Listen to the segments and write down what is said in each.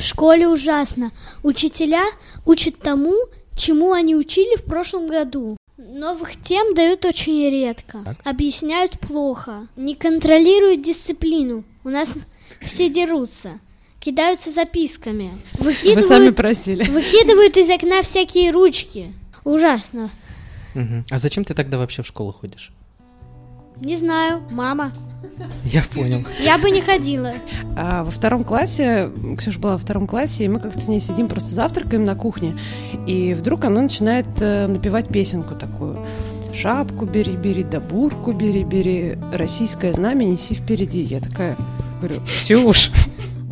В школе ужасно. Учителя учат тому, чему они учили в прошлом году. Новых тем дают очень редко. Так. Объясняют плохо. Не контролируют дисциплину. У нас все дерутся. Кидаются записками. Вы Выкидывают, сами просили. выкидывают из окна всякие ручки. Ужасно. Мгм. А зачем ты тогда вообще в школу ходишь? Не знаю, мама. Я понял. Я бы не ходила. А во втором классе, Ксюша была во втором классе, и мы как-то с ней сидим, просто завтракаем на кухне, и вдруг она начинает э, напевать песенку такую. Шапку бери, бери, да бурку бери, бери, российское знамя неси впереди. Я такая говорю, Ксюш,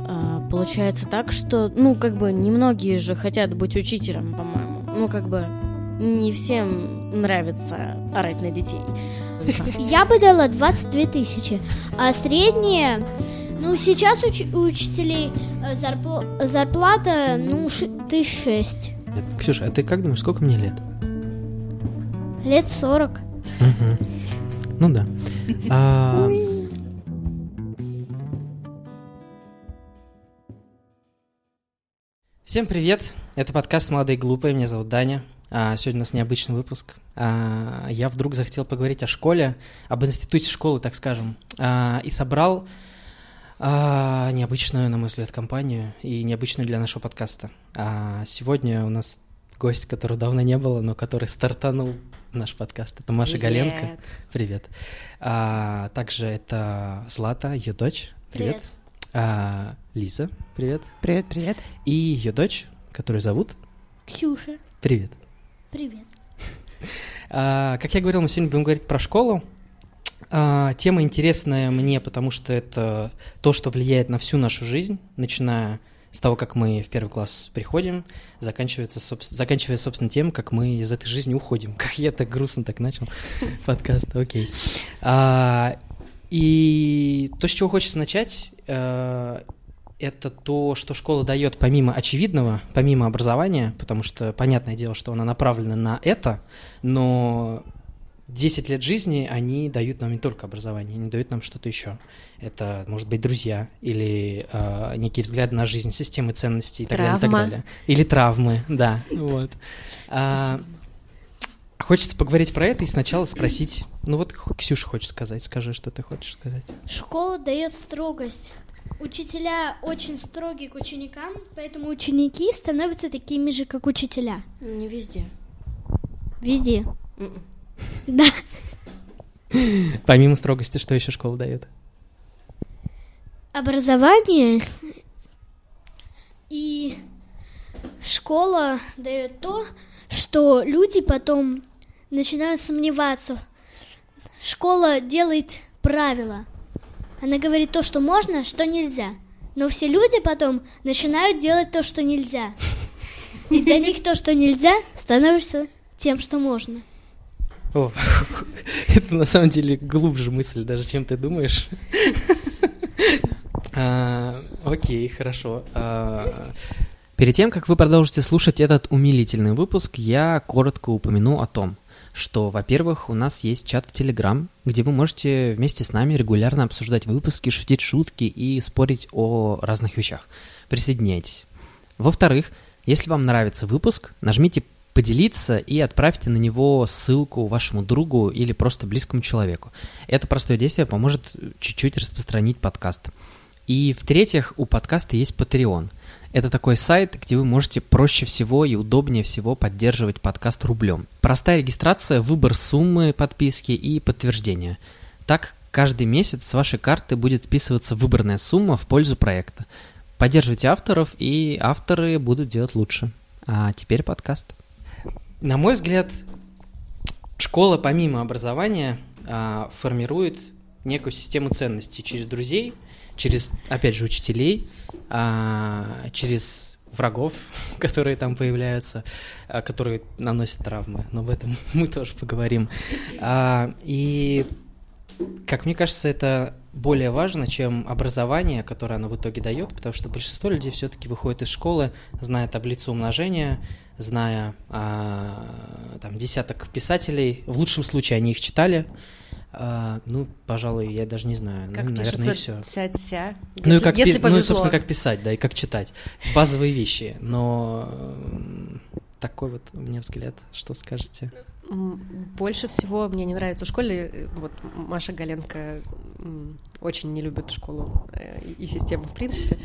А, получается так, что, ну, как бы, немногие же хотят быть учителем, по-моему. Ну, как бы, не всем нравится орать на детей. Я бы дала 22 тысячи. А средние... Ну, сейчас уч- у учителей э, зарпла- зарплата, ну, ши- тысяч шесть. Ксюша, а ты как думаешь, сколько мне лет? Лет 40. Мгм. Ну да. А, Всем привет! Это подкаст «Молодые и глупые». Меня зовут Даня. А, Сегодня у нас необычный выпуск. А, Я вдруг захотел поговорить о школе, об институте школы, так скажем, А, и собрал необычную, на мой взгляд, компанию и необычную для нашего подкаста. Сегодня у нас гость, которого давно не было, но который стартанул наш подкаст. Это Маша Галенко. Привет. А, также это Злата, ее дочь. Привет. Привет. А, Лиза, привет. привет, привет. И ее дочь, которую зовут. Ксюша, Привет. Привет. А, как я говорил, мы сегодня будем говорить про школу. А, тема интересная мне, потому что это то, что влияет на всю нашу жизнь, начиная с того, как мы в первый класс приходим, заканчивается, заканчивая, собственно, тем, как мы из этой жизни уходим. Как я так грустно так начал подкаст, окей. А, и то, с чего хочется начать, э, это то, что школа дает помимо очевидного, помимо образования, потому что понятное дело, что она направлена на это, но 10 лет жизни они дают нам не только образование, они дают нам что-то еще. Это, может быть, друзья или э, некие взгляды на жизнь, системы ценностей и так далее, и так Травма. далее. Или травмы, да, вот. А, Хочется поговорить про это и сначала спросить, ну вот Ксюша хочет сказать, скажи, что ты хочешь сказать. Школа дает строгость. Учителя очень строгие к ученикам, поэтому ученики становятся такими же, как учителя. Не везде. Везде. М-м. Да. Помимо строгости, что еще школа дает? Образование и школа дает то, что люди потом начинают сомневаться. Школа делает правила. Она говорит то, что можно, что нельзя. Но все люди потом начинают делать то, что нельзя. И для них то, что нельзя, становится тем, что можно. О, это на самом деле глубже мысль, даже чем ты думаешь. А, Окей, хорошо. А, Перед тем, как вы продолжите слушать этот умилительный выпуск, я коротко упомяну о том, что, во-первых, у нас есть чат в Телеграм, где вы можете вместе с нами регулярно обсуждать выпуски, шутить шутки и спорить о разных вещах. Присоединяйтесь. Во-вторых, если вам нравится выпуск, нажмите поделиться и отправьте на него ссылку вашему другу или просто близкому человеку. Это простое действие поможет чуть-чуть распространить подкаст. И в-третьих, у подкаста есть Patreon. Это такой сайт, где вы можете проще всего и удобнее всего поддерживать подкаст рублем. Простая регистрация, выбор суммы подписки и подтверждение. Так, каждый месяц с вашей карты будет списываться выбранная сумма в пользу проекта. Поддерживайте авторов, и авторы будут делать лучше. А теперь подкаст. На мой взгляд, школа помимо образования а, формирует некую систему ценностей через друзей, через, опять же, учителей, а, через врагов, которые там появляются, а, которые наносят травмы. Но об этом мы тоже поговорим. А, И, как мне кажется, это более важно, чем образование, которое оно в итоге дает, потому что большинство людей все-таки выходит из школы, зная таблицу умножения, зная там десяток писателей. В лучшем случае они их читали, А, ну, пожалуй, я даже не знаю. Как ну, наверное, и все. тя-тя. Ну, и как, если пи- ну, и, повезло. собственно, как писать, да, и как читать. Базовые вещи. Но такой вот у меня взгляд. Что скажете? Больше всего мне не нравится в школе. э, Вот Маша Галенко очень не любит школу э, и систему в принципе.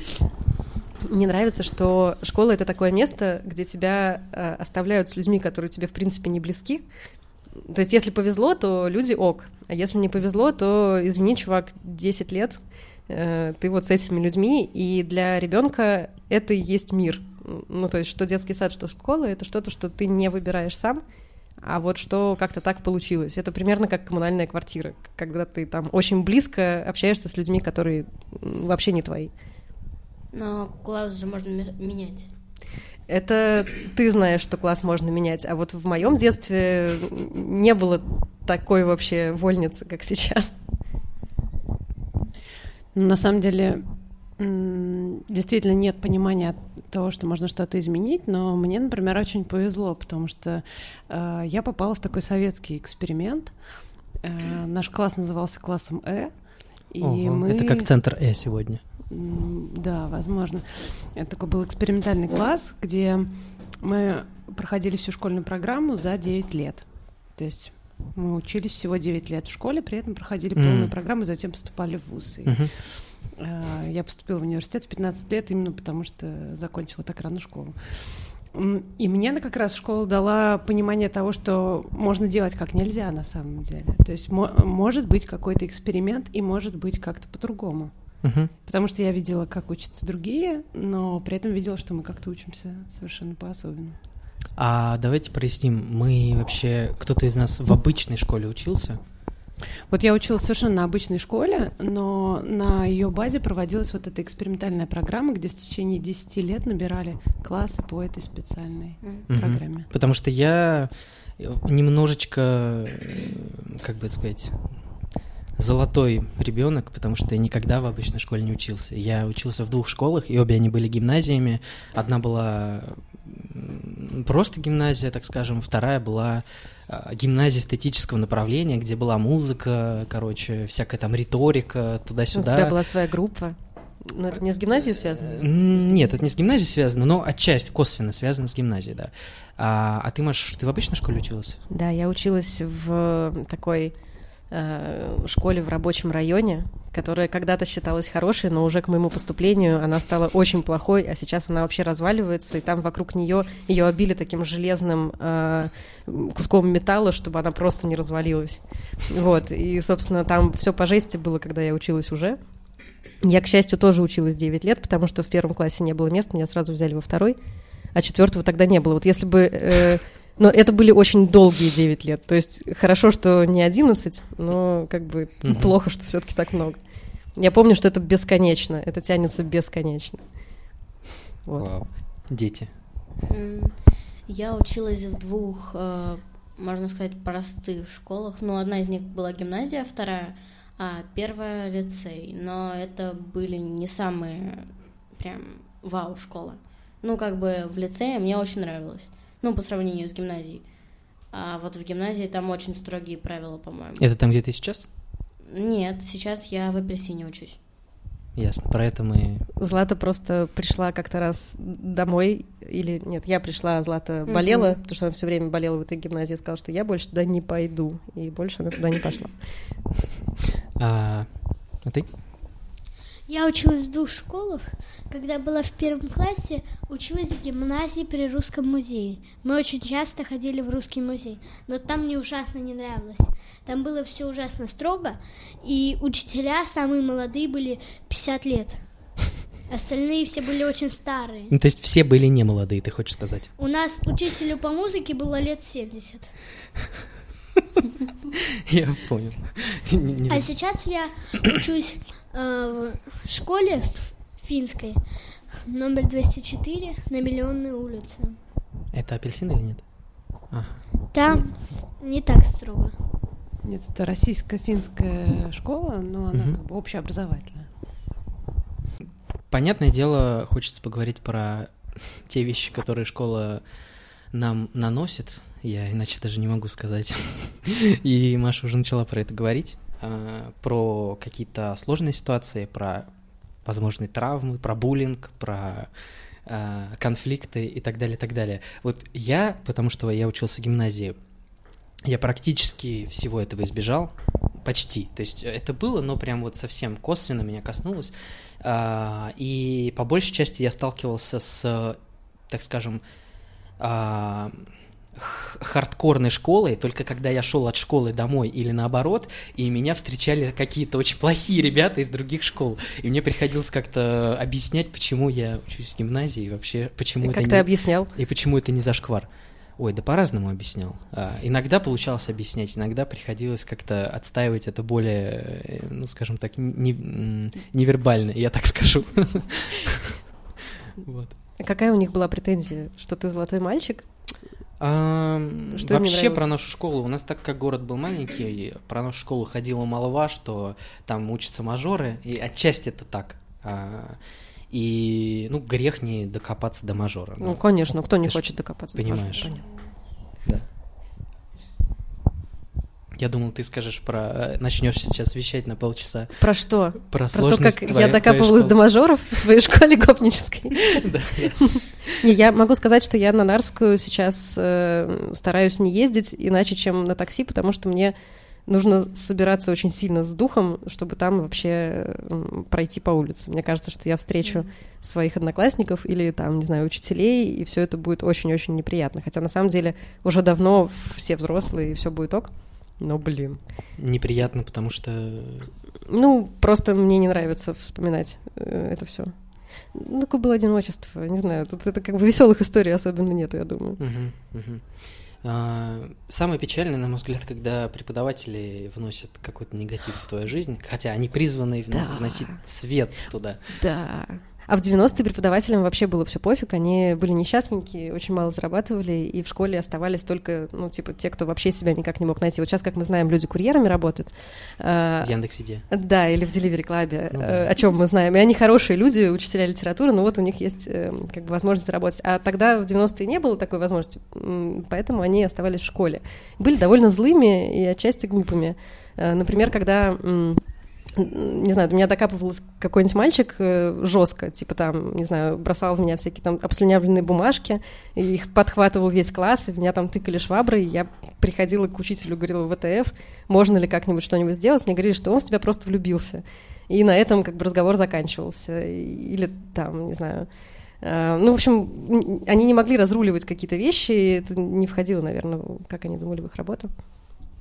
Не нравится, что школа это такое место, где тебя э, оставляют с людьми, которые тебе в принципе не близки. То есть, если повезло, то люди ок. А если не повезло, то извини, чувак, 10 лет э, ты вот с этими людьми, и для ребенка это и есть мир. Ну, то есть, что детский сад, что школа, это что-то, что ты не выбираешь сам, а вот что как-то так получилось. Это примерно как коммунальная квартира, когда ты там очень близко общаешься с людьми, которые вообще не твои. Но класс же можно ме- менять. Это ты знаешь, что класс можно менять, а вот в моем детстве не было такой вообще вольницы, как сейчас. Ну, На самом деле, действительно нет понимания того, что можно что-то изменить, но мне, например, очень повезло, потому что э, я попала в такой советский эксперимент. Э, наш класс назывался классом Э. И Ого, мы... Это как центр Э сегодня. Да, возможно. Это такой был экспериментальный класс, где мы проходили всю школьную программу за 9 лет. То есть мы учились всего 9 лет в школе, при этом проходили М. полную программу, затем поступали в ВУЗ. И, Мгм. э, Я поступила в университет в 15 лет именно потому, что закончила так рано школу. И мне она как раз школа дала понимание того, что можно делать как нельзя на самом деле. То есть мо- может быть какой-то эксперимент и может быть как-то по-другому. Мгм. Потому что я видела, как учатся другие, но при этом видела, что мы как-то учимся совершенно по-особенному. А давайте проясним, мы вообще, кто-то из нас в обычной школе учился? Вот я училась совершенно на обычной школе, но на ее базе проводилась вот эта экспериментальная программа, где в течение 10 лет набирали классы по этой специальной Мгм. программе. Потому что я немножечко, как бы это сказать, золотой ребенок, потому что я никогда в обычной школе не учился. Я учился в двух школах, и обе они были гимназиями. Одна была просто гимназия, так скажем, вторая была а, гимназия эстетического направления, где была музыка, короче, всякая там риторика, У туда-сюда. тебя была своя группа. Но это не с гимназией связано? Нет, это не с гимназией связано, но отчасти косвенно связано с гимназией, да. А, а ты, Маш, ты в обычной школе училась? Да, я училась в такой э, школе в рабочем районе, которая когда-то считалась хорошей, но уже к моему поступлению она стала очень плохой, а сейчас она вообще разваливается, и там вокруг нее ее обили таким железным э, куском металла, чтобы она просто не развалилась. Вот, и, собственно, там все по жести было, когда я училась уже. Я, к счастью, тоже училась 9 лет, потому что в первом классе не было мест, меня сразу взяли во второй, а четвертого тогда не было. Вот если бы... э, но это были очень долгие 9 лет. То есть хорошо, что не 11, но как бы Мгм. плохо, что все-таки так много. Я помню, что это бесконечно. Это тянется бесконечно. Вот. Вау. Дети. Я училась в двух, э, можно сказать, простых школах. Ну, одна из них была гимназия, вторая, а первая лицей. Но это были не самые прям вау школы. Ну, как бы в лицее мне очень нравилось. Ну, по сравнению с гимназией. А вот в гимназии там очень строгие правила, по-моему. Это там, где ты сейчас? Нет, сейчас я в апельсине учусь. Ясно. Про это мы... Злата просто пришла как-то раз домой, или нет, я пришла, а Злата болела, Мгм. потому что она все время болела в этой гимназии, сказала, что я больше туда не пойду, и больше она туда не пошла. А, а ты? Я училась в двух школах. Когда была в первом классе, училась в гимназии при Русском музее. Мы очень часто ходили в Русский музей, но там мне ужасно не нравилось. Там было все ужасно строго, и учителя самые молодые были 50 лет. Остальные все были очень старые. Ну, то есть все были не молодые, ты хочешь сказать? У нас учителю по музыке было лет 70. Я понял. А сейчас я учусь в школе финской, номер 204 на Миллионной улице. Это апельсин или нет? А, Там не так строго. Нет, это российско-финская школа, но она Мгм. как бы общеобразовательная. Понятное дело, хочется поговорить про те вещи, которые школа нам наносит. я иначе даже не могу сказать. И Маша уже начала про это говорить, про какие-то сложные ситуации, про возможные травмы, про буллинг, про а, конфликты и так далее, и так далее. Вот я, потому что я учился в гимназии, я практически всего этого избежал, почти. То есть это было, но прям вот совсем косвенно меня коснулось. А, и по большей части я сталкивался с, так скажем, хардкорной школой, только когда я шел от школы домой или наоборот, и меня встречали какие-то очень плохие ребята из других школ, и мне приходилось как-то объяснять, почему я учусь в гимназии и вообще почему и это как не... ты объяснял? И почему это не зашквар. Ой, да по-разному объяснял. А, иногда получалось объяснять, иногда приходилось как-то отстаивать это более, э, ну, скажем так, не, невербально, я так скажу. Вот. А какая у них была претензия, что ты золотой мальчик? А, что вообще про нашу школу. У нас так как город был маленький, про нашу школу ходила молва, что там учатся мажоры, и отчасти это так. А, и, ну, грех не докопаться до мажора. Ну, конечно, кто не хочет докопаться понимаешь. до мажора? Да. Я думал, ты скажешь про... Э, Начнешь сейчас вещать на полчаса. Про что? Про, про то, как твоей, я докапывалась до мажоров в своей школе гопнической. Не, я могу сказать, что я на Нарскую сейчас э, стараюсь не ездить иначе, чем на такси, потому что мне нужно собираться очень сильно с духом, чтобы там вообще пройти по улице. Мне кажется, что я встречу mm-hmm. своих одноклассников или там, не знаю, учителей, и все это будет очень-очень неприятно. Хотя на самом деле уже давно все взрослые, и все будет ок. Но, блин. Неприятно, потому что... Ну, просто мне не нравится вспоминать э, это все. Ну, такое было одиночество, не знаю. Тут это как бы веселых историй особенно нет, я думаю. Uh-huh. А, самое печальное, на мой взгляд, когда преподаватели вносят какой-то негатив в твою жизнь, хотя они призваны да. вносить свет туда. Да. А в 90-е преподавателям вообще было все пофиг, они были несчастненькие, очень мало зарабатывали, и в школе оставались только, ну, типа, те, кто вообще себя никак не мог найти. Вот сейчас, как мы знаем, люди курьерами работают. В Яндекс.Иде. Да, или в Delivery Club, ну, да. о чем мы знаем. И они хорошие люди, учителя литературы, но вот у них есть эм, как бы возможность заработать. А тогда в 90-е не было такой возможности, поэтому они оставались в школе. Были довольно злыми и отчасти глупыми. Э, например, когда не знаю, до меня докапывался какой-нибудь мальчик э, жестко, типа там, не знаю, бросал в меня всякие там обслюнявленные бумажки, и их подхватывал весь класс, и в меня там тыкали швабры, и я приходила к учителю, говорила в ВТФ, можно ли как-нибудь что-нибудь сделать, мне говорили, что он в тебя просто влюбился. И на этом как бы разговор заканчивался. Или там, не знаю, э, ну, в общем, они не могли разруливать какие-то вещи, и это не входило, наверное, как они думали в их работу.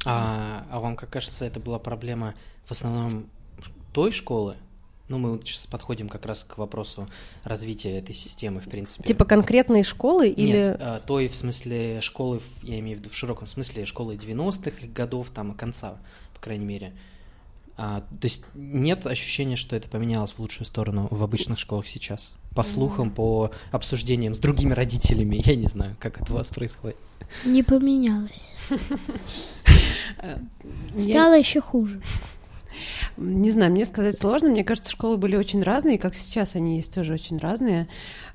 А, а вам, как кажется, это была проблема в основном той школы, ну, мы вот сейчас подходим как раз к вопросу развития этой системы, в принципе. Типа конкретные школы или... Нет, а, той в смысле школы, я имею в виду в широком смысле школы 90-х годов, там, конца, по крайней мере. А, то есть нет ощущения, что это поменялось в лучшую сторону в обычных школах сейчас? По слухам, по обсуждениям с другими родителями, я не знаю, как это у вас происходит. Не поменялось. Стало еще хуже. Не знаю, мне сказать сложно. Мне кажется, школы были очень разные, как сейчас они есть тоже очень разные.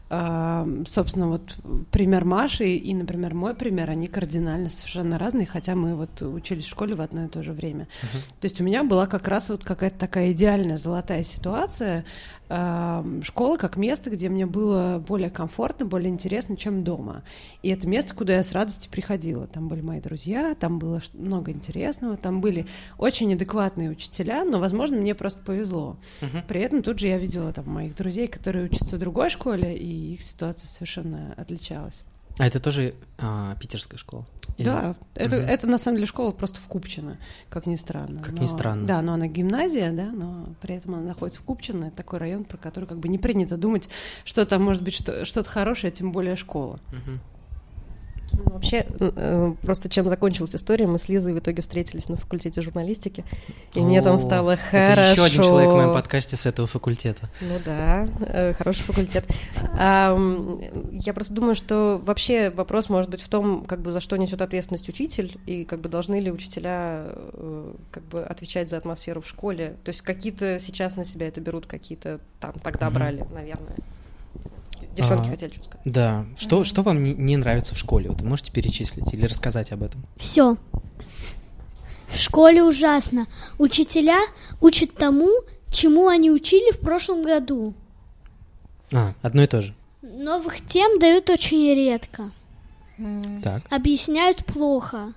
Uh, собственно, вот пример Маши и, например, мой пример, они кардинально совершенно разные, хотя мы вот учились в школе в одно и то же время. Uh-huh. То есть у меня была как раз вот какая-то такая идеальная золотая ситуация, школа как место, где мне было более комфортно, более интересно, чем дома. И это место, куда я с радостью приходила. Там были мои друзья, там было много интересного, там были очень адекватные учителя, но, возможно, мне просто повезло. Uh-huh. При этом тут же я видела там моих друзей, которые учатся в другой школе, и их ситуация совершенно отличалась. А это тоже а, питерская школа? Или... Да, это, угу. это на самом деле школа просто в Купчино, как ни странно. Как но, ни странно. Да, но она гимназия, да, но при этом она находится в Купчино. Это такой район, про который как бы не принято думать, что там может быть что- что-то хорошее, тем более школа. Угу. Ну, вообще, э, просто чем закончилась история, мы с Лизой в итоге встретились на факультете журналистики, и О, мне там стало хорошо. Это еще один человек в моем подкасте с этого факультета. Ну да, э, хороший факультет. Я просто думаю, что вообще вопрос может быть в том, как бы за что несет ответственность учитель, и как бы должны ли учителя э, как бы отвечать за атмосферу в школе. То есть какие-то сейчас на себя это берут, какие-то там тогда брали, наверное. Девчонки А. хотели что сказать. Да. Что, что вам не, не нравится в школе? Вот вы можете перечислить или рассказать об этом? Все. В школе ужасно. Учителя учат тому, чему они учили в прошлом году. А, одно и то же. Новых тем дают очень редко. Так. Объясняют плохо.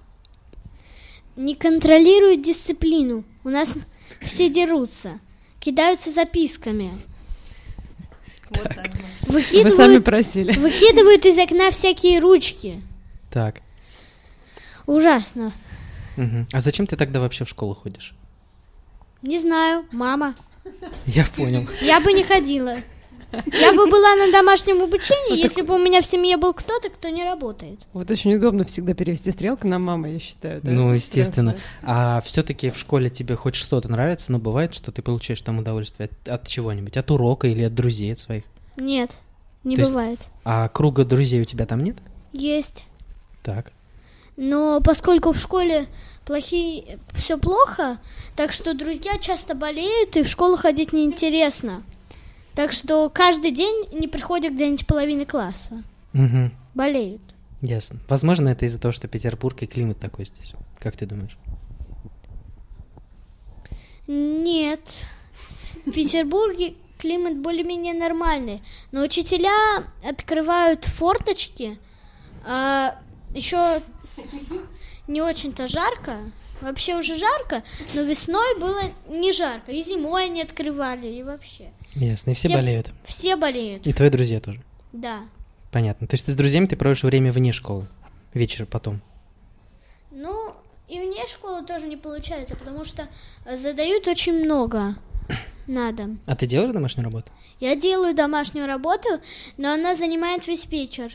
Не контролируют дисциплину. У нас все дерутся. Кидаются записками. Вот так вот. Вы сами Выкидывают, просили. выкидывают из окна всякие ручки. Так. Ужасно. Мгм. А зачем ты тогда вообще в школу ходишь? Не знаю, мама. Я понял. Я бы не ходила. Я бы была на домашнем обучении, если бы у меня в семье был кто-то, кто не работает. Вот очень удобно всегда перевести стрелку на маму, я считаю. да? Ну, естественно. А все-таки в школе тебе хоть что-то нравится, но бывает, что ты получаешь там удовольствие от, от чего-нибудь, от урока или от друзей от своих. Нет, не То есть- бывает. А круга друзей у тебя там нет? Есть. Так. Но поскольку в школе плохие, все плохо, так что друзья часто болеют, и в школу ходить неинтересно. Так что каждый день не приходят где-нибудь половины класса. Угу. Болеют. Ясно. Возможно, это из-за того, что Петербург и климат такой здесь. Как ты думаешь? Нет. В Петербурге климат более-менее нормальный. Но учителя открывают форточки. А еще не очень-то жарко. Вообще уже жарко, но весной было не жарко. И зимой они открывали, и вообще. Ясно. И все Все- болеют. Все болеют. И твои друзья тоже. Да. Понятно. То есть ты с друзьями ты проводишь время вне школы? Вечер потом. Ну, и вне школы тоже не получается, потому что задают очень много на дом. А ты делаешь домашнюю работу? Я делаю домашнюю работу, но она занимает весь вечер.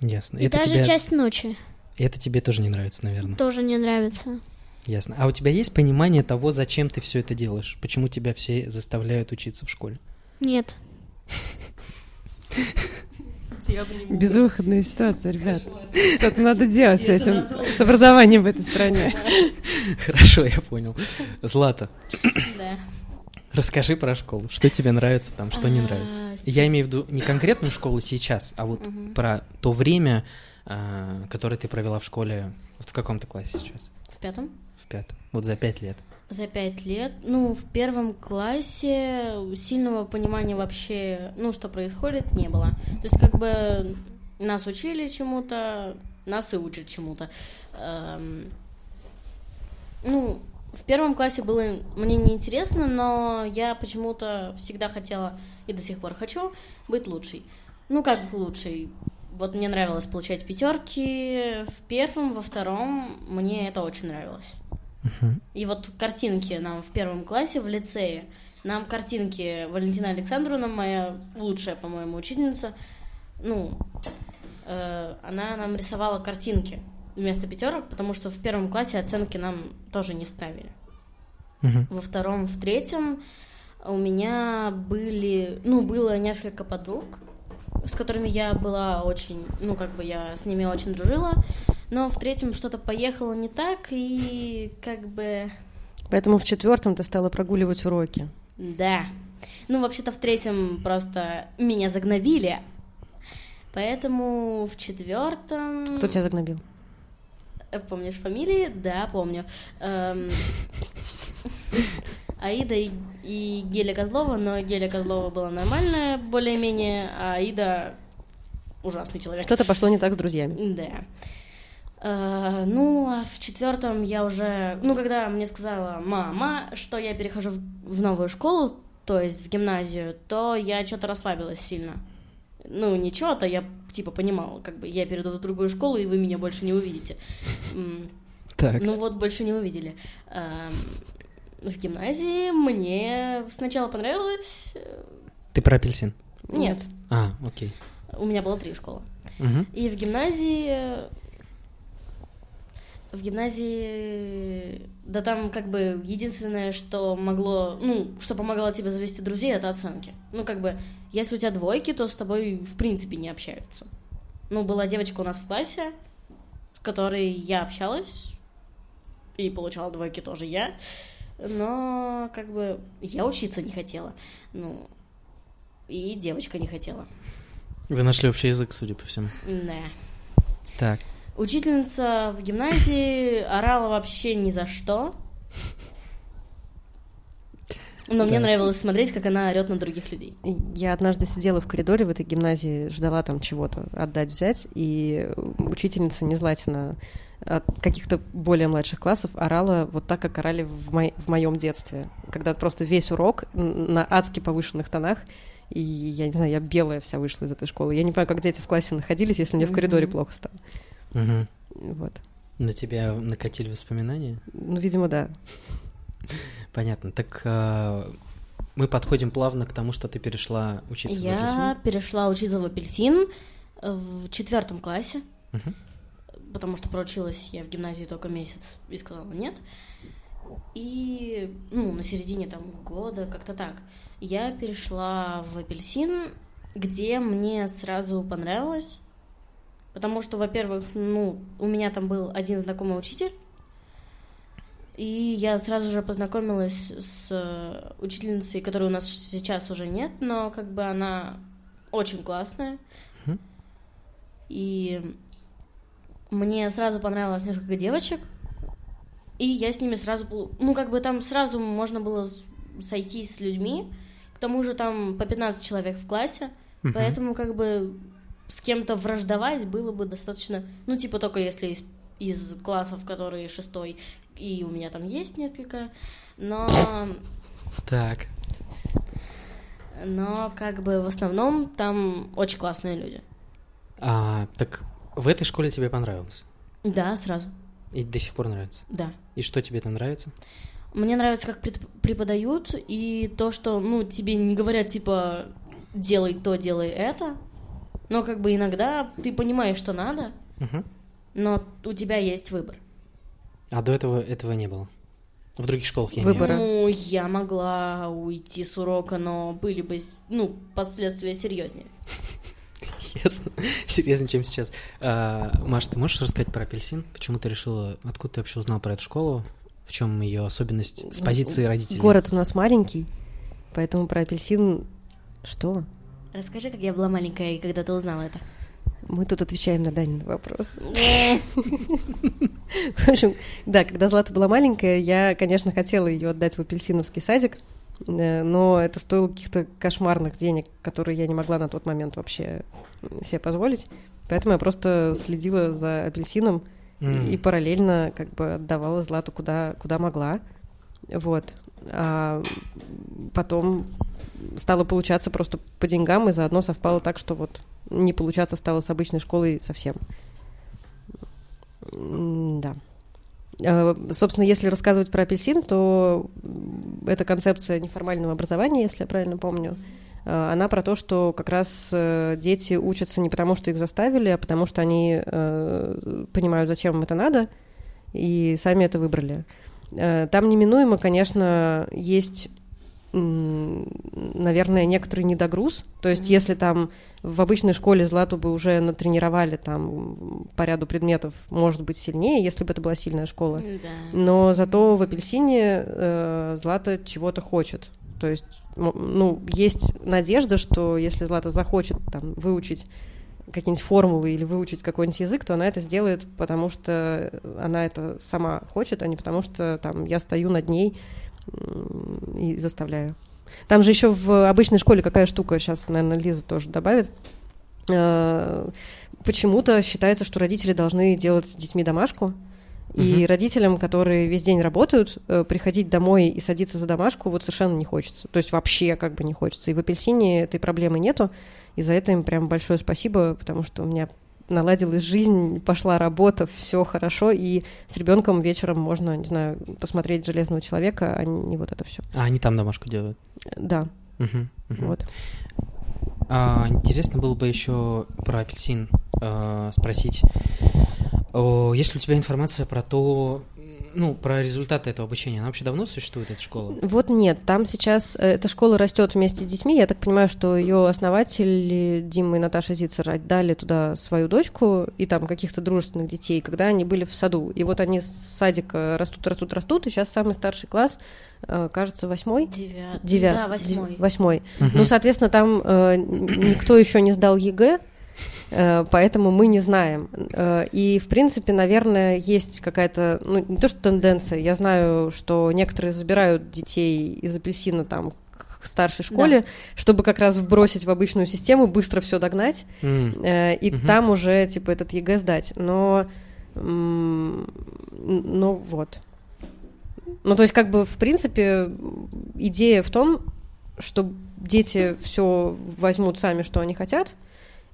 Ясно. И это, даже тебе... часть ночи это тебе тоже не нравится, наверное. тоже не нравится. Ясно. А у тебя есть понимание того, зачем ты все это делаешь? Почему тебя все заставляют учиться в школе? Нет. Безвыходная ситуация, ребят. Что-то надо делать с этим, с образованием в этой стране. Хорошо, я понял. Злата, Да. расскажи про школу. Что тебе нравится там, что не А, нравится? Я имею в виду не конкретную школу сейчас, а вот про то время, а, которое ты провела в школе. Вот в каком-то классе сейчас? В пятом? Пятом. Вот за пять лет. За пять лет. Ну, в первом классе сильного понимания вообще, ну, что происходит, не было. То есть, как бы, нас учили чему-то, нас и учат чему-то. Эм, ну, в первом классе было мне неинтересно, но я почему-то всегда хотела, и до сих пор хочу, быть лучшей. Ну, как лучшей? Вот мне нравилось получать пятерки в первом, во втором мне это очень нравилось. Мгм. И вот картинки нам в первом классе в лицее, нам картинки Валентина Александровна, моя лучшая, по-моему, учительница, ну, э, она нам рисовала картинки вместо пятерок, потому что в первом классе оценки нам тоже не ставили. Мгм. Во втором, в третьем у меня были, ну, было несколько подруг, с которыми я была очень, ну, как бы я с ними очень дружила, но в третьем что-то поехало не так, и как бы, Поэтому в четвертом ты стала прогуливать уроки. да. Ну, вообще-то в третьем просто меня загнобили, поэтому в четвертом... Кто тебя загнобил? Э, Помнишь фамилии? Да, помню. Эм, Аида и, и Геля Козлова, но Геля Козлова была нормальная, более-менее, а Аида ужасный человек. Что-то пошло не так с друзьями. Да. Э, ну, а в четвертом я уже, ну, когда мне сказала мама, что я перехожу в, новую школу, то есть в гимназию, то я что-то расслабилась сильно. Ну, не что-то, я типа понимала, как бы я перейду в другую школу, и вы меня больше не увидите. Так. ну вот, больше не увидели. Эм, В гимназии мне сначала понравилось... э, Ты про апельсин? Нет, А, окей. у меня было три школы. Мгм. И в гимназии... В гимназии... Да там как бы единственное, что могло... Ну, что помогало тебе завести друзей, это оценки. Ну, как бы, если у тебя двойки, то с тобой в принципе не общаются. Ну, была девочка у нас в классе, с которой я общалась, и получала двойки тоже я, но как бы я учиться не хотела. Ну, и девочка не хотела. Вы нашли общий язык, судя по всему. Да. Так. Учительница в гимназии орала вообще ни за что. Но мне Да. нравилось смотреть, как она орет на других людей. Я однажды сидела в коридоре в этой гимназии, ждала там чего-то отдать, взять, и учительница Незлатина от каких-то более младших классов орала вот так, как орали в, мо- в моем детстве. Когда просто весь урок на адски повышенных тонах, и я не знаю, я белая вся вышла из этой школы. Я не понимаю, как дети в классе находились, если мне в коридоре плохо стало. Мгм. Вот. На тебя накатили воспоминания? Ну, видимо, да. Понятно. Так а, мы подходим плавно к тому, что ты перешла учиться в Я апельсин. перешла учиться в апельсин в четвертом классе, Мгм. потому что проучилась я в гимназии только месяц и сказала нет. И, ну, на середине там года, как-то так, я перешла в апельсин, где мне сразу понравилось, потому что, во-первых, ну, у меня там был один знакомый учитель, и я сразу же познакомилась с э, учительницей, которой у нас сейчас уже нет, но как бы она очень классная. И мне сразу понравилось несколько девочек, и я с ними сразу... Ну, как бы там сразу можно было с- сойтись с людьми, к тому же там по 15 человек в классе, поэтому как бы с кем-то враждовать было бы достаточно... Ну, типа только если из, из классов, которые шестой, и у меня там есть несколько, но... Так. Но как бы в основном там очень классные люди. А, так в этой школе тебе понравилось? Да, сразу, И до сих пор нравится? да. И что тебе там нравится? Мне нравится, как преподают, и то, что, ну, тебе не говорят, типа, делай то, делай это, но как бы иногда ты понимаешь, что надо, Мгм. но у тебя есть выбор. А до этого этого не было? В других школах я Выбора. Ну, я могла уйти с урока, но были бы, ну, последствия серьезнее. Ясно. Серьезнее, чем сейчас. А, Маш, ты можешь рассказать про апельсин? Почему ты решила, откуда ты вообще узнал про эту школу? В чем ее особенность с позиции родителей? Город у нас маленький, поэтому про апельсин... Что? Расскажи, как я была маленькая, и когда ты узнала это. Мы тут отвечаем на Данин вопрос. В общем, да, когда Злата была маленькая, я, конечно, хотела ее отдать в апельсиновский садик, э, но это стоило каких-то кошмарных денег, которые я не могла на тот момент вообще себе позволить. Поэтому я просто следила за апельсином М. и параллельно как бы отдавала Злату куда, куда могла. Вот. А потом стало получаться просто по деньгам, и заодно совпало так, что вот не получаться стало с обычной школой совсем. Да. Э, Собственно, если рассказывать про апельсин, то м, это концепция неформального образования, если я правильно помню. Э, Она про то, что как раз э, дети учатся не потому, что их заставили, а потому что они э, понимают, зачем им это надо, и сами это выбрали. Э, Там неминуемо, конечно, есть, наверное, некоторый недогруз. То есть, если там в обычной школе Злату бы уже натренировали там по ряду предметов, может быть, сильнее, если бы это была сильная школа. Да. Но зато в апельсине э, Злата чего-то хочет. То есть, ну, есть надежда, что если Злата захочет там выучить какие-нибудь формулы или выучить какой-нибудь язык, то она это сделает, потому что она это сама хочет, а не потому что там я стою над ней и заставляю. Там же еще в обычной школе какая штука, сейчас, наверное, Лиза тоже добавит. Э, Почему-то считается, что родители должны делать с детьми домашку, и Мгм. родителям, которые весь день работают, э, приходить домой и садиться за домашку вот совершенно не хочется. То есть вообще как бы не хочется. И в апельсине этой проблемы нету. И за это им прям большое спасибо, потому что у меня наладилась жизнь, пошла работа, все хорошо, и с ребенком вечером можно, не знаю, посмотреть железного человека, а не вот это все. А они там домашку делают? Да, Мгм, мгм. вот. А, интересно было бы еще про апельсин а, спросить. О, есть ли у тебя информация про то, ну, про результаты этого обучения. Она вообще давно существует, эта школа? Вот нет, там сейчас э, эта школа растет вместе с детьми. Я так понимаю, что ее основатели Дима и Наташа Зицер отдали туда свою дочку и там каких-то дружественных детей, когда они были в саду. И вот они с садика растут, растут, растут, и сейчас самый старший класс э, кажется, восьмой? Девятый. Девят... Да, восьмой. Восьмой. Мгм. Ну, соответственно, там э, никто еще не сдал ЕГЭ, поэтому мы не знаем. Э, И, в принципе, наверное, есть какая-то, ну, не то что тенденция, я знаю, что некоторые забирают детей из Апельсина там к старшей школе, чтобы как раз вбросить в обычную систему, быстро все догнать, э, и Мгм. там уже, типа, этот ЕГЭ сдать. Но, ну, вот. Ну, то есть, как бы, в принципе, идея в том, что дети все возьмут сами, что они хотят,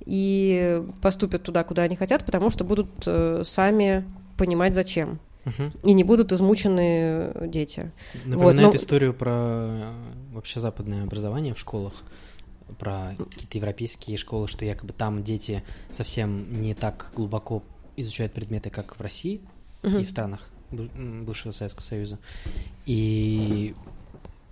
и поступят туда, куда они хотят, потому что будут э, сами понимать, зачем. мгм. И не будут измучены дети. Напоминает ну- историю про э, вообще западное образование в школах, про какие-то европейские школы, что якобы там дети совсем не так глубоко изучают предметы, как в России Мгм. и в странах бывшего Советского Союза. И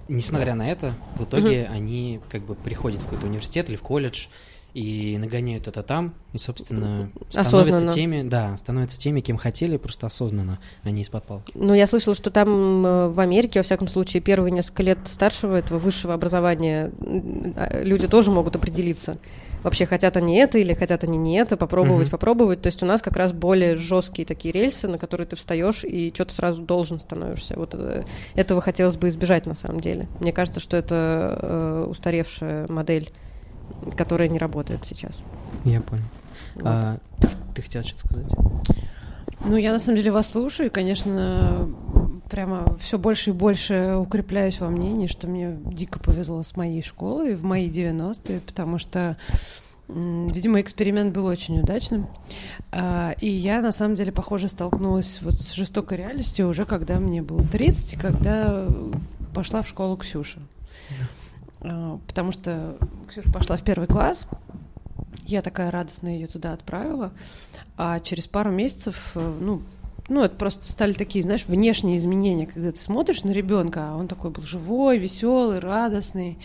несмотря на это, в итоге они как бы приходят в какой-то университет или в колледж и нагоняют это там, и, собственно, становятся Осознанно. теми, да, становятся теми, кем хотели, просто осознанно, а не из-под палки. Ну, я слышала, что там э, в Америке, во всяком случае, первые несколько лет старшего этого высшего образования а, люди тоже могут определиться. Вообще хотят они это или хотят они не это, попробовать, Мгм. попробовать. То есть у нас как раз более жесткие такие рельсы, на которые ты встаешь и что-то сразу должен становишься. Вот э, этого хотелось бы избежать на самом деле. Мне кажется, что это э, устаревшая модель, которая не работает сейчас. Я понял. Вот. А, ты, ты хотела что-то сказать? Ну, я на самом деле вас слушаю, и, конечно, прямо все больше и больше укрепляюсь во мнении, что мне дико повезло с моей школой в мои 90-е, потому что, видимо, эксперимент был очень удачным. А, И я, на самом деле, похоже, столкнулась вот с жестокой реальностью уже когда мне было 30, и когда пошла в школу Ксюша. А, Потому что Ксюша пошла в первый класс, я такая радостная ее туда отправила, а через пару месяцев, э, ну, ну, это просто стали такие, знаешь, внешние изменения, когда ты смотришь на ребенка, а он такой был живой, веселый, радостный,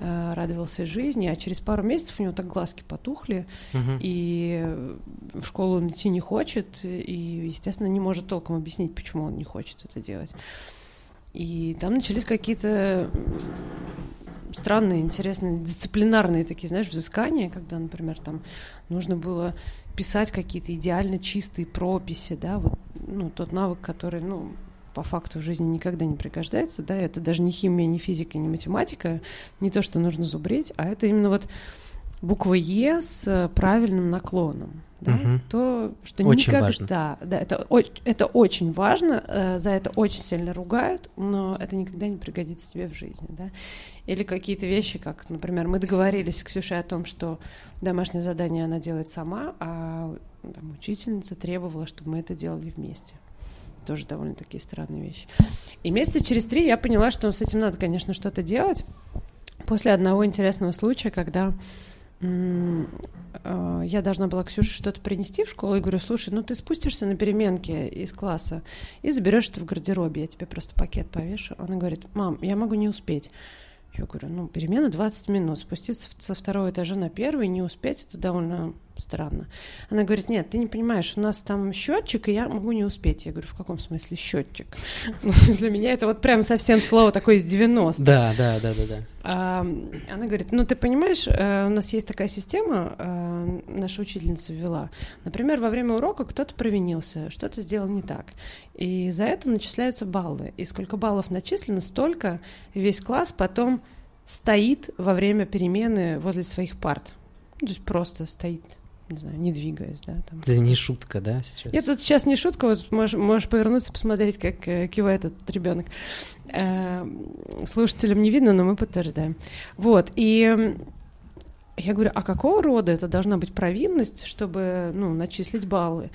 э, радовался жизни, а через пару месяцев у него так глазки потухли, Мгм. и в школу он идти не хочет, и, естественно, не может толком объяснить, почему он не хочет это делать. И там начались какие-то странные, интересные, дисциплинарные такие, знаешь, взыскания, когда, например, там нужно было писать какие-то идеально чистые прописи, да, вот, ну, тот навык, который, ну, по факту в жизни никогда не пригождается, да, это даже не химия, не физика, не математика, не то, что нужно зубрить, а это именно вот буква Е с э, правильным наклоном, да, Мгм. то, что Очень никогда, да, это, это очень важно, э, за это очень сильно ругают, но это никогда не пригодится тебе в жизни, да. Или какие-то вещи, как, например, мы договорились с Ксюшей о том, что домашнее задание она делает сама, а там, учительница требовала, чтобы мы это делали вместе. Тоже довольно такие странные вещи. И месяца через три я поняла, что с этим надо, конечно, что-то делать. После одного интересного случая, когда я должна была Ксюше что-то принести в школу, и говорю, слушай, ну ты спустишься на переменке из класса и заберешь это в гардеробе, я тебе просто пакет повешу. Она говорит, мам, я могу не успеть. Я говорю, ну, перемена 20 минут, спуститься со второго этажа на первый, не успеть, это довольно странно. Она говорит, нет, ты не понимаешь, у нас там счетчик, и я могу не успеть. Я говорю, в каком смысле счетчик? Ну, Для меня это вот прям совсем слово такое из 90 Да, да, да, да, да. Она говорит, ну ты понимаешь, э, у нас есть такая система, э, наша учительница ввела. Например, во время урока кто-то провинился, что-то сделал не так. И за это начисляются баллы. И сколько баллов начислено, столько весь класс потом стоит во время перемены возле своих парт. Ну, то есть просто стоит, не знаю, не двигаясь, да, там. Это не шутка, да, сейчас? Я тут сейчас не шутка, вот можешь, можешь повернуться, посмотреть, как э, кивает этот ребенок. Э, слушателям не видно, но мы подтверждаем. Вот, и я говорю, а какого рода это должна быть провинность, чтобы, ну, начислить баллы?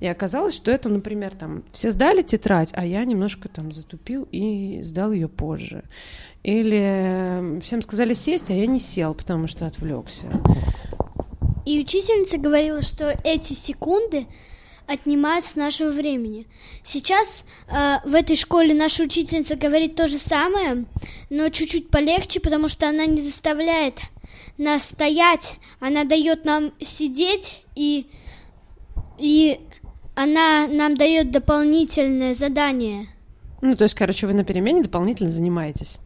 И оказалось, что это, например, там, все сдали тетрадь, а я немножко там затупил и сдал ее позже. Или всем сказали сесть, а я не сел, потому что отвлекся. И учительница говорила, что эти секунды отнимают с нашего времени. Сейчас э, в этой школе наша учительница говорит то же самое, но чуть-чуть полегче, потому что она не заставляет нас стоять, она дает нам сидеть и и она нам дает дополнительное задание. Ну, то есть, короче, вы на перемене дополнительно занимаетесь.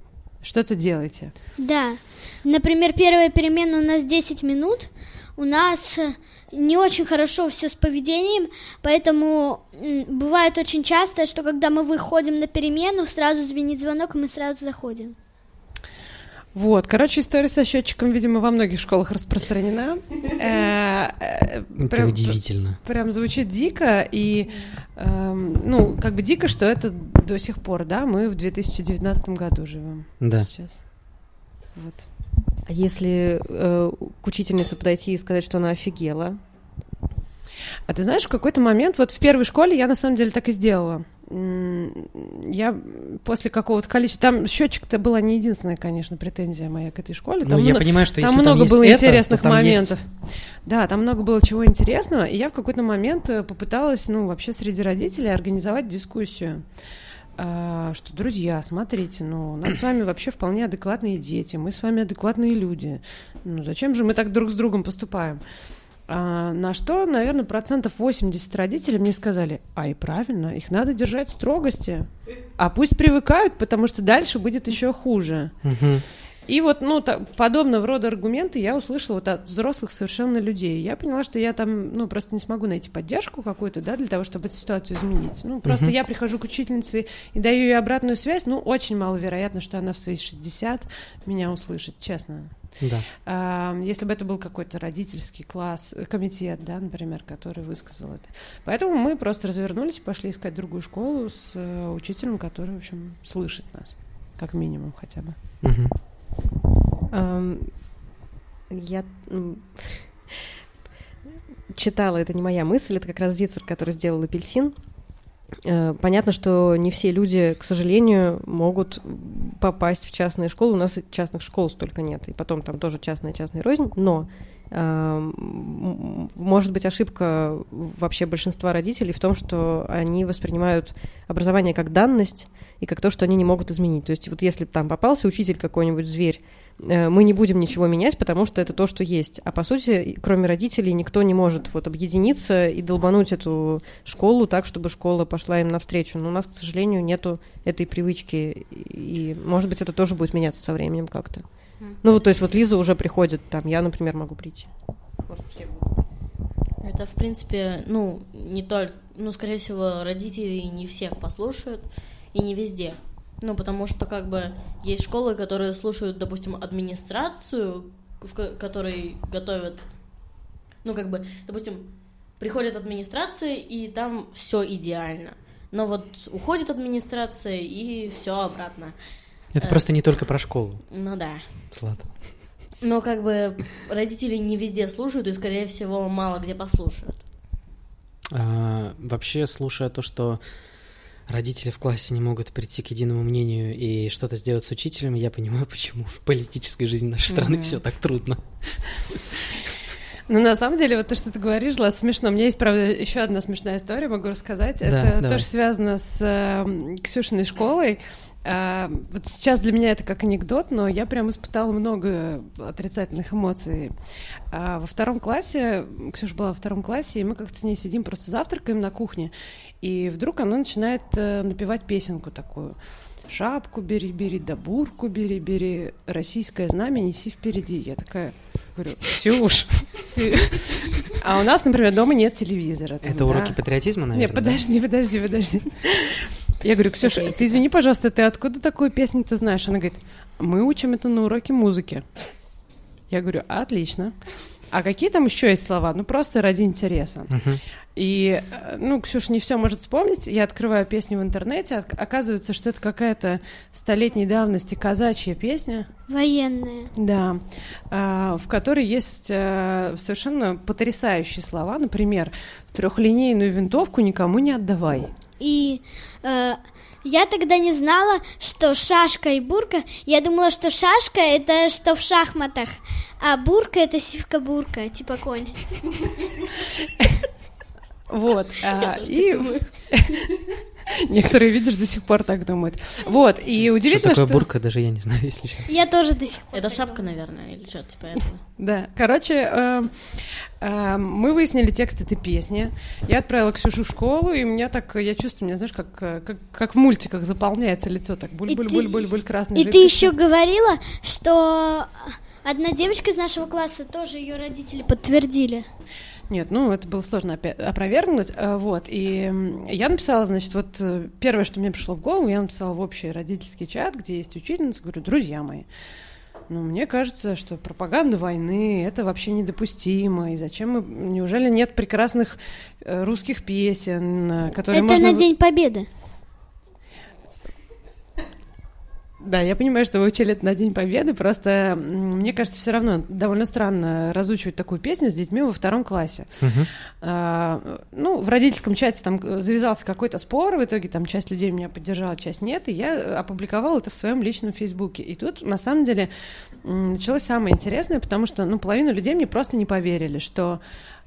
Что-то делаете. Да. Например, первая перемена у нас 10 минут. У нас э, не очень хорошо все с поведением, поэтому бывает очень часто, что когда мы выходим на перемену, сразу звенит звонок, и мы сразу заходим. Вот, короче, история со счетчиком, видимо, во многих школах распространена. Э, это удивительно. Прям звучит дико, и, эм, ну, как бы дико, что это до сих пор, да, мы в 2019 году живем. Да. Сейчас. Вот. А если э, к учительнице подойти и сказать, что она офигела? А ты знаешь, в какой-то момент, вот в первой школе я на самом деле так и сделала я после какого-то количества... Там счетчик-то была не единственная, конечно, претензия моя к этой школе. Ну, там я много, понимаю, что там если много там было это, интересных там моментов. Есть... Да, там много было чего интересного, и я в какой-то момент э, попыталась, ну, вообще среди родителей организовать дискуссию что, друзья, смотрите, ну, у нас с вами вообще вполне адекватные дети, мы с вами адекватные люди. Ну, зачем же мы так друг с другом поступаем? А, на что, наверное, процентов 80 родителей мне сказали, а и правильно, их надо держать в строгости, а пусть привыкают, потому что дальше будет еще хуже. И вот, ну, так, подобного рода аргументы я услышала вот от взрослых совершенно людей. Я поняла, что я там, ну, просто не смогу найти поддержку какую-то, да, для того, чтобы эту ситуацию изменить. Ну, просто uh-huh. я прихожу к учительнице и даю ей обратную связь, ну, очень маловероятно, что она в свои 60 меня услышит, честно. Да. А, если бы это был какой-то родительский класс, э, комитет, да, например, который высказал это. Поэтому мы просто развернулись пошли искать другую школу с uh, учителем, который, в общем, слышит нас, как минимум хотя бы. Угу. Я читала, это не моя мысль, это как раз Зицер, который сделал апельсин. Э, понятно, что не все люди, к сожалению, могут попасть в частные школы. У нас частных школ столько нет. И потом там тоже частная частная рознь. Но может быть ошибка вообще большинства родителей в том, что они воспринимают образование как данность и как то, что они не могут изменить. То есть вот если там попался учитель какой-нибудь зверь, Э, мы не будем ничего менять, потому что это то, что есть. А по сути, кроме родителей, никто не может вот объединиться и долбануть эту школу так, чтобы школа пошла им навстречу. Но у нас, к сожалению, нету этой привычки, и, может быть, это тоже будет меняться со временем как-то. Ну, вот, то есть вот Лиза уже приходит, там, я, например, могу прийти. Может, все будут. Это, в принципе, ну, не только, ну, скорее всего, родители не всех послушают, и не везде. Ну, потому что, как бы, есть школы, которые слушают, допустим, администрацию, в которой готовят, ну, как бы, допустим, приходит администрация, и там все идеально. Но вот уходит администрация, и все обратно. Это э, просто не только про школу. Ну да. Слад. Но как бы родители не везде слушают, и, скорее всего, мало где послушают. А, вообще, слушая то, что родители в классе не могут прийти к единому мнению и что-то сделать с учителем, я понимаю, почему в политической жизни нашей страны mm-hmm. все так трудно. Ну, на самом деле, вот то, что ты говоришь, Лас, смешно. У меня есть, правда, еще одна смешная история, могу рассказать. Да, это давай. тоже связано с э, Ксюшиной школой. А, вот сейчас для меня это как анекдот, но я прям испытала много отрицательных эмоций. А, во втором классе, Ксюша была во втором классе, и мы как-то с ней сидим, просто завтракаем на кухне, и вдруг она начинает э, напевать песенку такую. Шапку бери, бери, да бурку бери, бери, российское знамя неси впереди. Я такая говорю, Ксюш, А у нас, например, дома нет телевизора. Это уроки патриотизма, наверное? Нет, подожди, подожди, подожди. Я говорю, Ксюша, ты извини, пожалуйста, ты откуда такую песню ты знаешь? Она говорит, мы учим это на уроке музыки. Я говорю, отлично. А какие там еще есть слова? Ну, просто ради интереса. Uh-huh. И, э, ну, Ксюша не все может вспомнить. Я открываю песню в интернете. Оказывается, что это какая-то столетней давности казачья песня. Военная. Да. А, в которой есть а, совершенно потрясающие слова. Например, трехлинейную винтовку никому не отдавай. И э, я тогда не знала, что шашка и бурка. Я думала, что шашка это что в шахматах, а бурка это сивка-бурка, типа конь. Вот. А, и некоторые, видишь, до сих пор так думают. Вот. И удивительно, что... такое бурка, даже я не знаю, если честно. Я тоже до сих пор. Это шапка, наверное, или что-то типа этого. Да. Короче, э, э, мы выяснили текст этой песни. Я отправила Ксюшу в школу, и у меня так, я чувствую, у меня, знаешь, как, как, как в мультиках заполняется лицо, так буль-буль-буль-буль-буль красный. И ты еще говорила, что одна девочка из нашего класса тоже ее родители подтвердили. Нет, ну это было сложно опровергнуть, э, вот. И я написала, значит, вот э, первое, что мне пришло в голову, я написала в общий родительский чат, где есть учительница, говорю, друзья мои, ну, мне кажется, что пропаганда войны это вообще недопустимо. И зачем мы. Неужели нет прекрасных э, русских песен, которые. Это можно... на День Победы. Да, я понимаю, что вы учили это на День Победы, просто мне кажется, все равно довольно странно разучивать такую песню с детьми во втором классе. А, ну, в родительском чате там завязался какой-то спор, в итоге там часть людей меня поддержала, часть нет, и я опубликовала это в своем личном Фейсбуке. И тут, на самом деле, началось самое интересное, потому что, ну, половина людей мне просто не поверили, что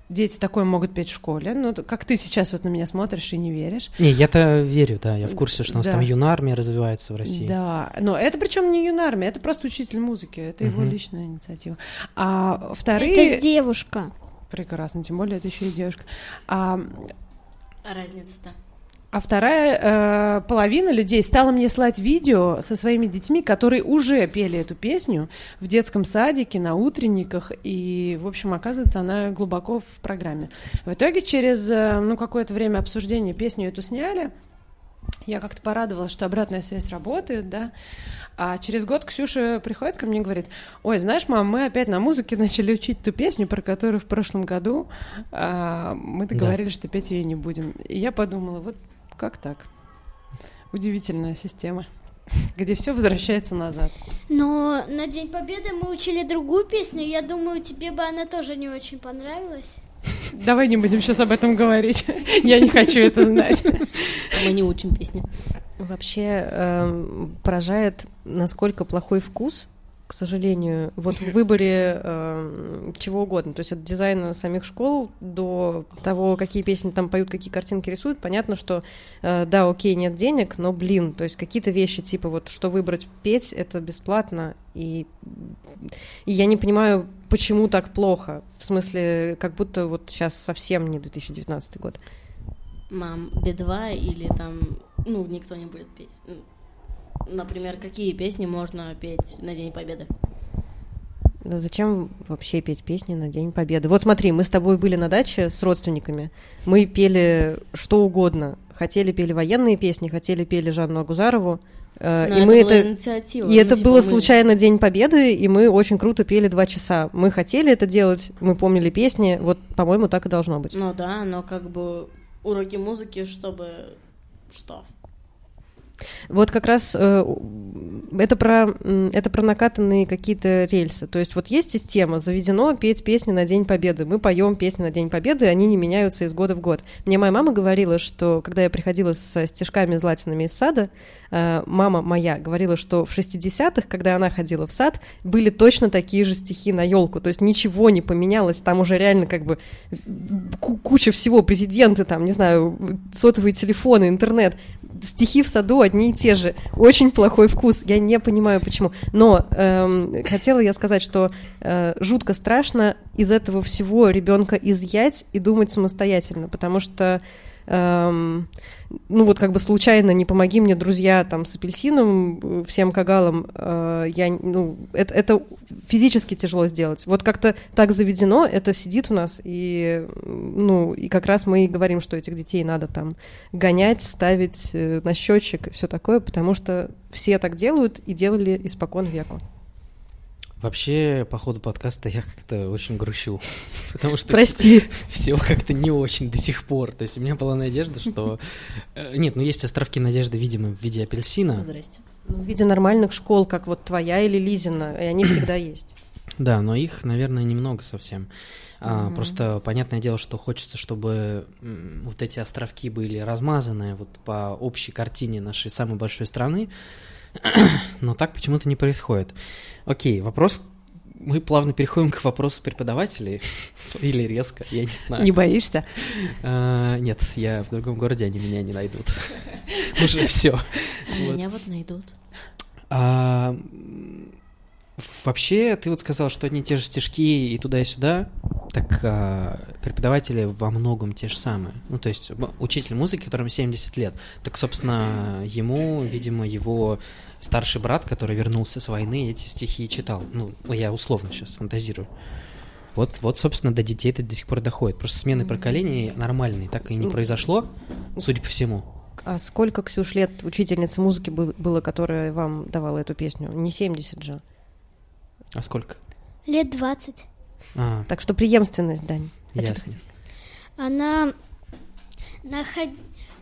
дети такое могут петь в школе. Ну, как ты сейчас вот на меня смотришь и не веришь. Не, я-то верю, да, я в курсе, что у нас да. там юнармия развивается в России. Да, но это причем не юнармия, это просто учитель музыки, это угу. его личная инициатива. А вторые... Это девушка. Прекрасно, тем более это еще и девушка. А... а разница-то? А вторая э, половина людей стала мне слать видео со своими детьми, которые уже пели эту песню в детском садике, на утренниках, и, в общем, оказывается, она глубоко в программе. В итоге через э, ну, какое-то время обсуждения песню эту сняли. Я как-то порадовалась, что обратная связь работает, да. А через год Ксюша приходит ко мне и говорит, ой, знаешь, мам, мы опять на музыке начали учить ту песню, про которую в прошлом году а, мы договорились, да. что петь ее не будем. И я подумала, вот как так? Удивительная система, где все возвращается назад. Но на День Победы мы учили другую песню. Я думаю, тебе бы она тоже не очень понравилась. Давай не будем сейчас об этом говорить. Я не хочу это знать. Мы не учим песни. Вообще э, поражает, насколько плохой вкус к сожалению, вот в выборе э, чего угодно, то есть от дизайна самих школ до того, какие песни там поют, какие картинки рисуют, понятно, что э, да, окей, нет денег, но блин, то есть какие-то вещи типа вот что выбрать петь, это бесплатно, и, и я не понимаю, почему так плохо, в смысле, как будто вот сейчас совсем не 2019 год. Мам, Би-2 или там, ну, никто не будет петь. Например, какие песни можно петь на День Победы? Да зачем вообще петь песни на День Победы? Вот смотри, мы с тобой были на даче с родственниками. Мы пели что угодно. Хотели пели военные песни, хотели пели Жанну Агузарову. Э, Но и это мы это инициатива. И это было случайно День Победы, и мы очень круто пели два часа. Мы хотели это делать, мы помнили песни, вот, по-моему, так и должно быть. Ну да, но как бы уроки музыки, чтобы что? Вот как раз э, это про это про накатанные какие-то рельсы. То есть вот есть система, заведено петь песни на День Победы. Мы поем песни на День Победы, они не меняются из года в год. Мне моя мама говорила, что когда я приходила со стишками златинами из сада, э, мама моя говорила, что в 60-х, когда она ходила в сад, были точно такие же стихи на елку. То есть ничего не поменялось, там уже реально как бы куча всего, президенты, там, не знаю, сотовые телефоны, интернет стихи в саду одни и те же. Очень плохой вкус. Я не понимаю, почему. Но эм, хотела я сказать, что э, жутко страшно из этого всего ребенка изъять и думать самостоятельно, потому что эм, ну вот как бы случайно не помоги мне, друзья, там с апельсином, э, всем кагалам, э, я, ну, это, это физически тяжело сделать. Вот как-то так заведено, это сидит у нас, и, ну, и как раз мы и говорим, что этих детей надо там гонять, ставить э, на счетчик все такое, потому что все так делают и делали испокон веку. Вообще, по ходу подкаста я как-то очень грущу, потому что Прости. все, как-то не очень до сих пор. То есть у меня была надежда, что... Э, нет, ну есть островки надежды, видимо, в виде апельсина. Здрасте. Ну, в виде нормальных школ, как вот твоя или Лизина, и они всегда есть. Да, но их, наверное, немного совсем. А, угу. Просто понятное дело, что хочется, чтобы вот эти островки были размазаны вот по общей картине нашей самой большой страны, но так почему-то не происходит. Окей, вопрос мы плавно переходим к вопросу преподавателей. Или резко, я не знаю. Не боишься? А, нет, я в другом городе, они меня не найдут. Уже все. А меня вот найдут. А, вообще, ты вот сказал, что одни и те же стишки и туда и сюда, так а, преподаватели во многом те же самые. Ну, то есть учитель музыки, которому 70 лет, так, собственно, ему, видимо, его старший брат, который вернулся с войны, эти стихи читал. Ну, я условно сейчас фантазирую. Вот, вот, собственно, до детей это до сих пор доходит. Просто смены поколений нормальные, так и не произошло, судя по всему. А сколько, Ксюш, лет учительницы музыки было, которая вам давала эту песню? Не 70 же. А сколько? Лет 20. А. Так что преемственность, Дань. Ясно. Она наход...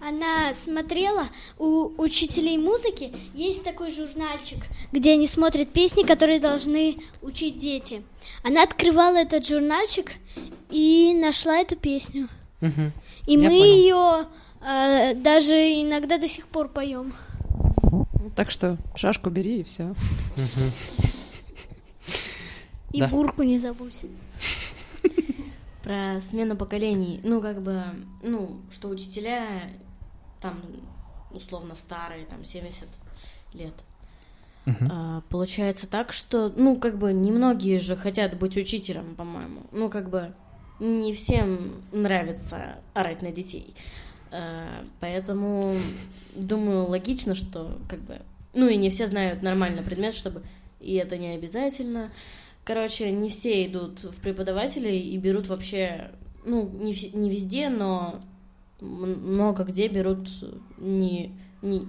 она смотрела, у учителей музыки есть такой журнальчик, где они смотрят песни, которые должны учить дети. Она открывала этот журнальчик и нашла эту песню. Угу. И Я мы ее э, даже иногда до сих пор поем. Так что шашку бери и все. И да. бурку не забудь. Про смену поколений. Ну, как бы, ну, что учителя там условно старые, там 70 лет. Uh-huh. А, получается так, что, ну, как бы, немногие же хотят быть учителем, по-моему. Ну, как бы, не всем нравится орать на детей. А, поэтому, думаю, логично, что, как бы, ну, и не все знают нормально предмет, чтобы... И это не обязательно. Короче, не все идут в преподаватели и берут вообще, ну, не, не везде, но много где берут не, не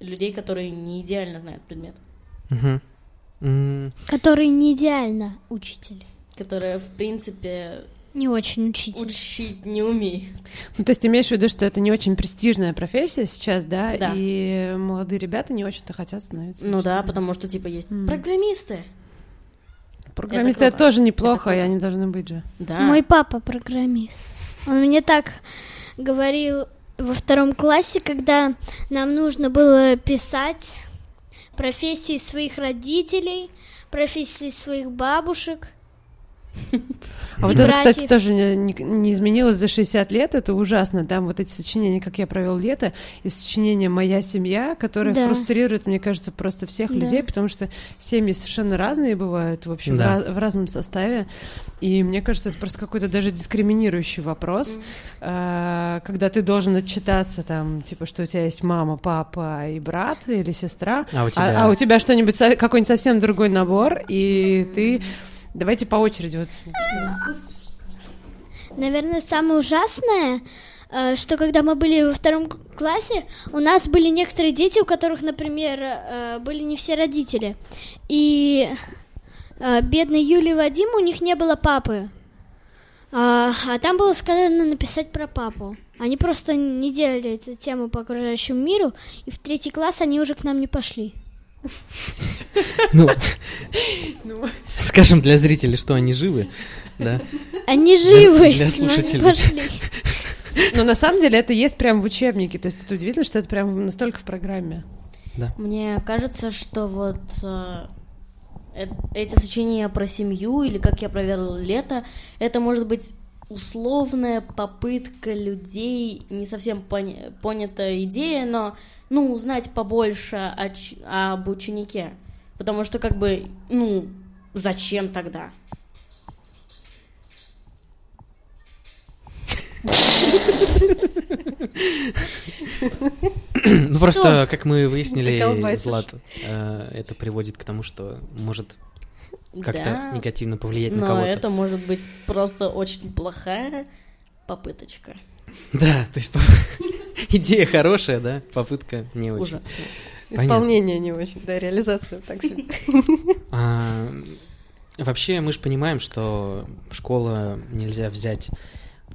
людей, которые не идеально знают предмет. Угу. Mm. Которые не идеально учитель. Которые, в принципе, не очень учитель. Учить не умеет. Ну, то есть имеешь в виду, что это не очень престижная профессия сейчас, да? Да. И молодые ребята не очень-то хотят становиться Ну учителями. да, потому что, типа, есть mm. программисты. Программисты это, это тоже неплохо, это и они должны быть же. Да. Мой папа программист. Он мне так говорил во втором классе, когда нам нужно было писать профессии своих родителей, профессии своих бабушек – а вот это, кстати, тоже не, не изменилось за 60 лет, это ужасно. Там вот эти сочинения, как я провел лето, и сочинение «Моя семья», которое да. фрустрирует, мне кажется, просто всех да. людей, потому что семьи совершенно разные бывают, в общем, да. в, раз, в разном составе. И мне кажется, это просто какой-то даже дискриминирующий вопрос, mm. э, когда ты должен отчитаться там, типа, что у тебя есть мама, папа и брат или сестра, а у тебя, а, а у тебя что-нибудь, какой-нибудь совсем другой набор, и ты Давайте по очереди. Вот. Наверное, самое ужасное, э, что когда мы были во втором классе, у нас были некоторые дети, у которых, например, э, были не все родители. И э, бедный Юлий Вадим, у них не было папы. А, а там было сказано написать про папу. Они просто не делали эту тему по окружающему миру, и в третий класс они уже к нам не пошли. Ну, ну, скажем для зрителей, что они живы, да? Они живы, для, для слушателей. Но на самом деле это есть прям в учебнике, то есть это удивительно, что это прям настолько в программе. Да. Мне кажется, что вот э, э, эти сочинения про семью или как я провел лето, это может быть условная попытка людей, не совсем поня- понятая идея, но ну, узнать побольше о, об ученике. Потому что, как бы, ну, зачем тогда? Ну просто, как мы выяснили, Злат, э, это приводит к тому, что может как-то негативно повлиять на кого-то. Но это может быть просто очень плохая попыточка. Да, то есть идея хорошая, да, попытка не очень. Ужасно. Исполнение не очень, да, реализация так себе. А, вообще мы же понимаем, что школа нельзя взять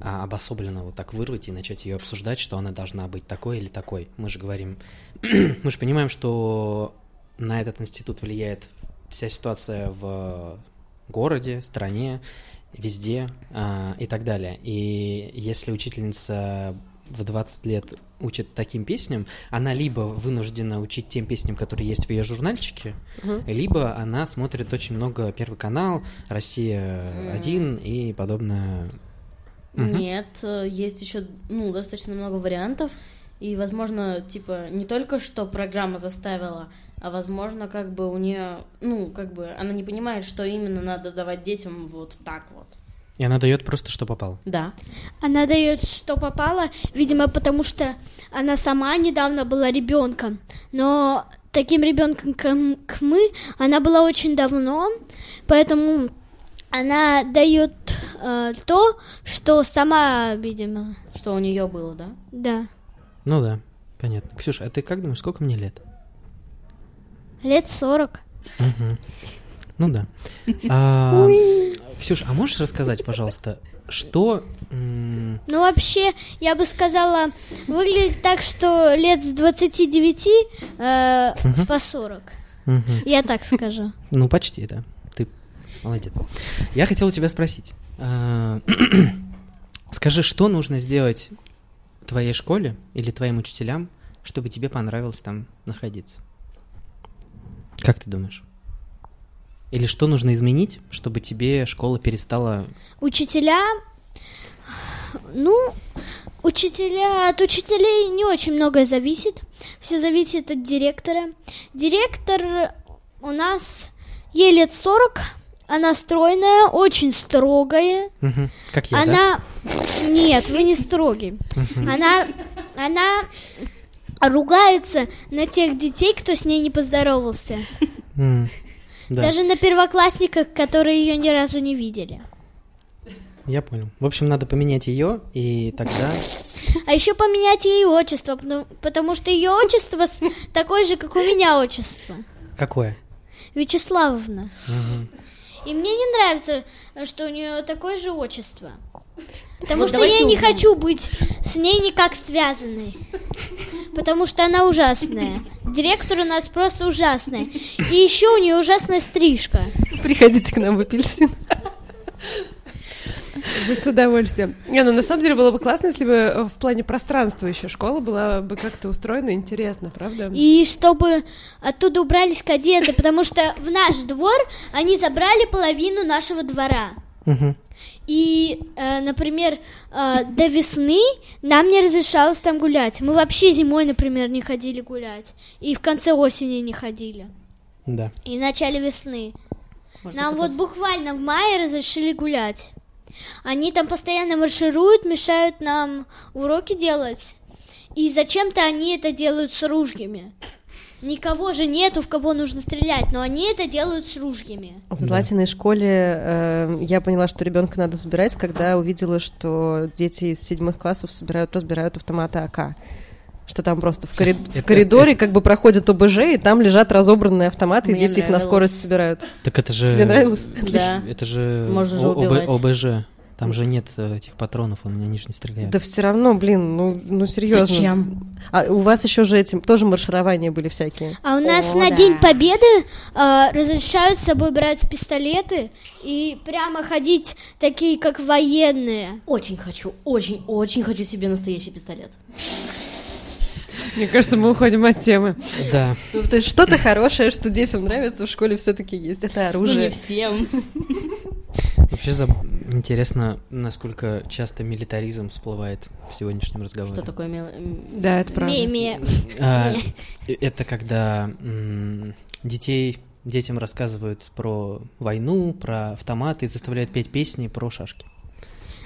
а, обособленно вот так вырвать и начать ее обсуждать, что она должна быть такой или такой. Мы же говорим, мы же понимаем, что на этот институт влияет вся ситуация в городе, стране, везде а, и так далее. И если учительница в 20 лет учит таким песням, она либо вынуждена учить тем песням, которые есть в ее журнальчике, Мгм. либо она смотрит очень много Первый канал, Россия 1 и подобное. Мгм. Нет, э, есть еще ну, достаточно много вариантов. И, возможно, типа, не только что программа заставила, а возможно, как бы у нее, ну, как бы она не понимает, что именно надо давать детям вот так вот. И она дает просто, что попало. Да. Она дает, что попало, видимо, потому что она сама недавно была ребенком. Но таким ребенком, как мы, она была очень давно, поэтому она дает э, то, что сама, видимо, Что у нее было, да? да. Ну да, понятно. Ксюша, а ты как думаешь, сколько мне лет? Лет сорок. Мгм. Ну да. А, Ксюш, а можешь рассказать, пожалуйста, что... Ну, вообще, я бы сказала, выглядит так, что лет с 29 э, Мгм. по 40. мгм. Я так скажу. Ну, почти, да. Ты молодец. Я хотел у тебя спросить. а, Скажи, что нужно сделать твоей школе или твоим учителям, чтобы тебе понравилось там находиться? Как ты думаешь? Или что нужно изменить, чтобы тебе школа перестала... Учителя, ну, учителя, от учителей не очень многое зависит. Все зависит от директора. Директор у нас, ей лет 40, она стройная, очень строгая. Мгм. Как я, да? она... Нет, вы не строгий. Мгм. Она, она ругается на тех детей, кто с ней не поздоровался. Да, Даже на первоклассниках, которые ее ни разу не видели. я понял. В общем, надо поменять ее, и тогда... А еще поменять ей отчество, потому, что ее отчество такое же, как у меня отчество. Какое? Вячеславовна. И мне не нравится, что у нее такое же отчество. Потому Вот что я не хочу быть с ней никак связанной. Потому что она ужасная. Директор у нас просто ужасная. И еще у нее ужасная стрижка. Приходите к нам в апельсин. Бы с удовольствием. Не, ну на самом деле было бы классно, если бы в плане пространства еще школа была бы как-то устроена интересно, правда? И чтобы оттуда убрались кадеты, потому что в наш двор они забрали половину нашего двора. Мгм. И, э, например, э, до весны нам не разрешалось там гулять. Мы вообще зимой, например, не ходили гулять. И в конце осени не ходили. Да. И в начале весны. Может, Нам вот буквально в мае разрешили гулять. Они там постоянно маршируют, мешают нам уроки делать. И зачем-то они это делают с ружьями. Никого же нету, в кого нужно стрелять, но они это делают с ружьями. В Златиной школе э, я поняла, что ребенка надо забирать, когда увидела, что дети из седьмых классов собирают, разбирают автоматы АК. Что там просто в, корид- в Это- коридоре как бы проходит ОБЖ, и там лежат разобранные автоматы, и Мне дети их на нравилось. скорость собирают. Так это же... Тебе нравилось? Да. Это же Можно же убивать. ОБЖ. Там же нет э, этих патронов, он меня ниже не стреляет. Да все равно, блин, ну, ну серьезно. Зачем? А у вас еще же этим тоже марширования были всякие. А у нас О, на да. День Победы э, разрешают с собой брать пистолеты и прямо ходить такие, как военные. Очень хочу, очень, очень хочу себе настоящий пистолет. Мне кажется, мы уходим от темы. Да. Ну, то есть что-то хорошее, что детям нравится в школе все-таки есть. Это Ну, не оружие. всем. Вообще за- интересно, насколько часто милитаризм всплывает в сегодняшнем разговоре. Что такое мил- Да, это правда. Меми. А, это когда детей детям рассказывают про войну, про автоматы и заставляют петь песни про шашки.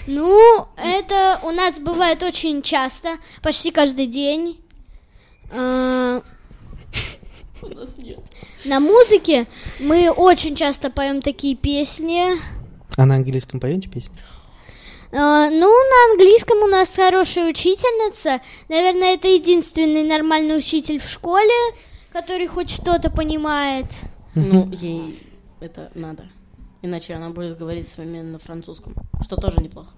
Ну, это у нас бывает очень часто, почти каждый день. Нет. На музыке мы очень часто поем такие песни. А на английском поете песни? Э, Ну, на английском у нас хорошая учительница. Наверное, это единственный нормальный учитель в школе, который хоть что-то понимает. Ну, ей это надо. Иначе она будет говорить с вами на французском, что тоже неплохо.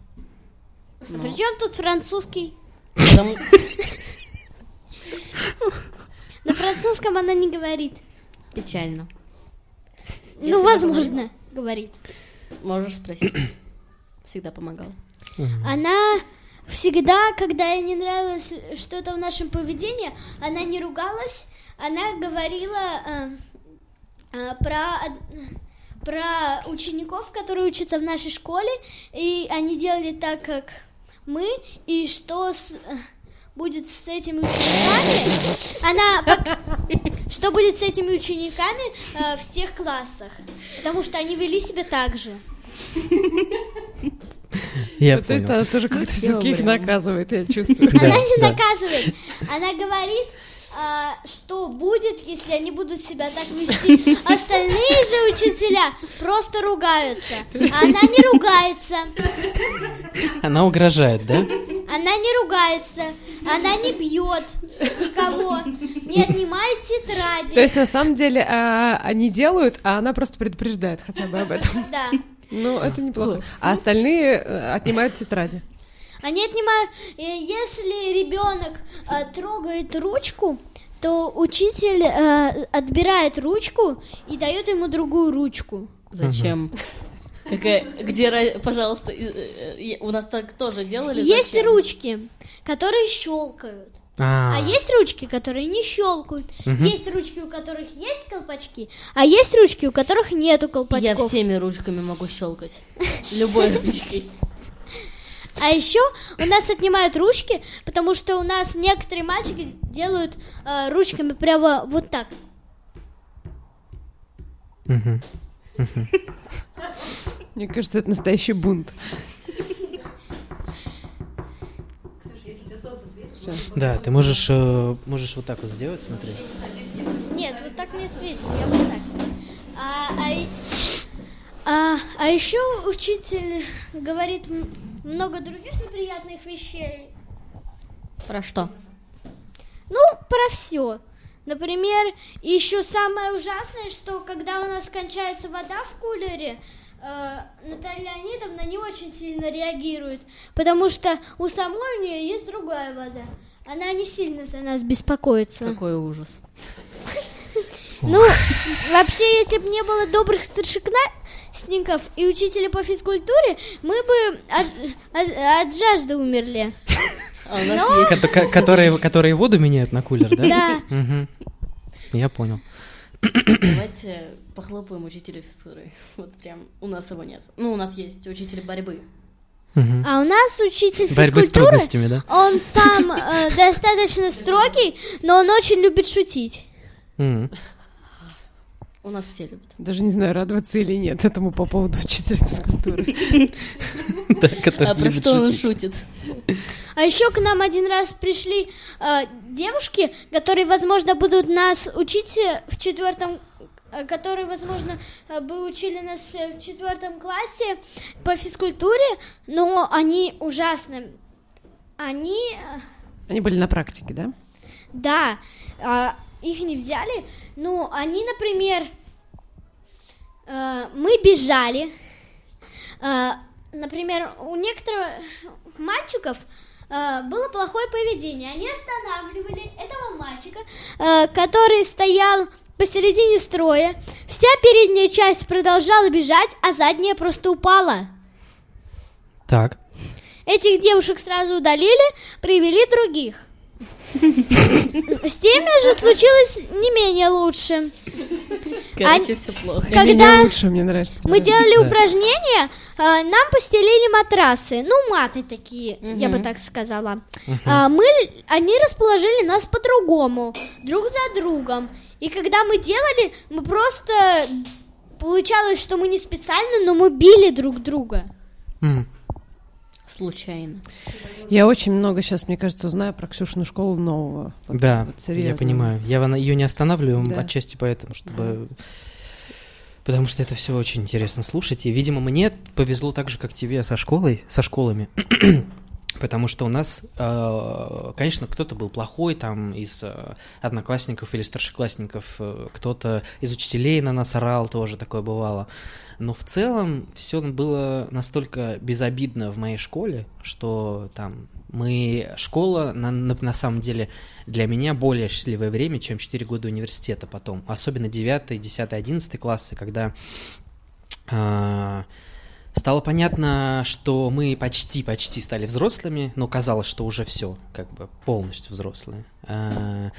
Но Причем тут французский? потому- На французском она не говорит. Печально. Ну, возможно, говорит. Можешь спросить. Всегда помогал. Она всегда, когда ей не нравилось что-то в нашем поведении, она не ругалась, она говорила э, э, про, про учеников, которые учатся в нашей школе, и они делали так, как мы, и что с, будет с этими учениками, она, что будет с этими учениками э, в тех классах, потому что они вели себя так же. Я Ну, То есть понял. она тоже как-то все-таки их наказывает, я чувствую. Она не наказывает, она говорит, а, что будет, если они будут себя так вести. Остальные же учителя просто ругаются. А она не ругается, Она угрожает, да? она не ругается, она не бьет никого, не отнимает тетради. То есть на самом деле а, они делают, а она просто предупреждает хотя бы об этом. Да. Ну, это неплохо. А остальные э, отнимают тетради. Они отнимают, э, если ребенок э, трогает ручку, то учитель э, отбирает ручку и дает ему другую ручку. Зачем? Какая, где, пожалуйста, э, у нас так тоже делали? Есть Зачем? ручки, которые щелкают. А есть ручки, которые не щелкают. Мгм. Есть ручки, у которых есть колпачки, а есть ручки, у которых нету Я колпачков. всеми ручками могу щелкать. Любой ручкой. А еще у нас отнимают ручки, потому что у нас некоторые мальчики делают э, ручками прямо вот так. Мгм. Мне кажется, это настоящий бунт. Да, ты можешь, э, можешь вот так вот сделать, смотри. Нет, вот так мне светит, я вот так. А, а, а, а еще учитель говорит много других неприятных вещей. Про что? Ну, про все. Например, еще самое ужасное, что когда у нас кончается вода в кулере, Наталья Леонидовна не очень сильно реагирует, потому что у самой у нее есть другая вода. Она не сильно за нас беспокоится. Какой ужас. Ну, вообще, если бы не было добрых старшеклассников и учителя по физкультуре, мы бы от, от- от жажды умерли. А ко- Которые, которые воду меняют на кулер, да? Да. Я понял. Давайте похлопаем учителя физкультуры. Вот прям у нас его нет. Ну, у нас есть учитель борьбы. А у нас учитель Борьбы с физкультуры, трудностями, да? он сам э, достаточно строгий, но он очень любит шутить. Мгм. У нас все любят. Даже не знаю, радоваться или нет этому по поводу учителя физкультуры. А про что он шутит? А еще к нам один раз пришли э, девушки, которые, возможно, будут нас учить э, в четвертом э, которые, возможно, э, бы учили нас в в четвертом классе по физкультуре, но они ужасны. Они, э, Они были на практике, да? да, а, их не взяли, но они, например, э, мы бежали, э, например, у некоторых мальчиков э, было плохое поведение. Они останавливали этого мальчика, э, который стоял посередине строя. Вся передняя часть продолжала бежать, а задняя просто упала. Так. Этих девушек сразу удалили, привели других. С теми же случилось не менее лучше. Короче, все плохо. Когда- Не менее лучше, мне нравится. Мы делали Да. упражнения, а, нам постелили матрасы, ну маты такие, я бы так сказала. А, мы, они расположили нас по-другому, друг за другом. И когда мы делали, мы просто получалось, что мы не специально, но мы били друг друга. М. Случайно. Я очень много сейчас, мне кажется, узнаю про Ксюшину школу нового. Вот- Да, вот я понимаю. Я ее не останавливаю Да. отчасти поэтому, чтобы... Потому что это все очень интересно слушать. И, видимо, мне повезло так же, как тебе со школой, со школами. Потому что у нас, э, конечно, кто-то был плохой там из э, одноклассников или старшеклассников, э, кто-то из учителей на нас орал, тоже такое бывало. Но в целом все было настолько безобидно в моей школе, что там мы школа на, на, на самом деле для меня более счастливое время, чем 4 года университета потом. Особенно 9, 10, 11 классы, когда а, Стало понятно, что мы почти-почти стали взрослыми, но казалось, что уже все, как бы полностью взрослые. А,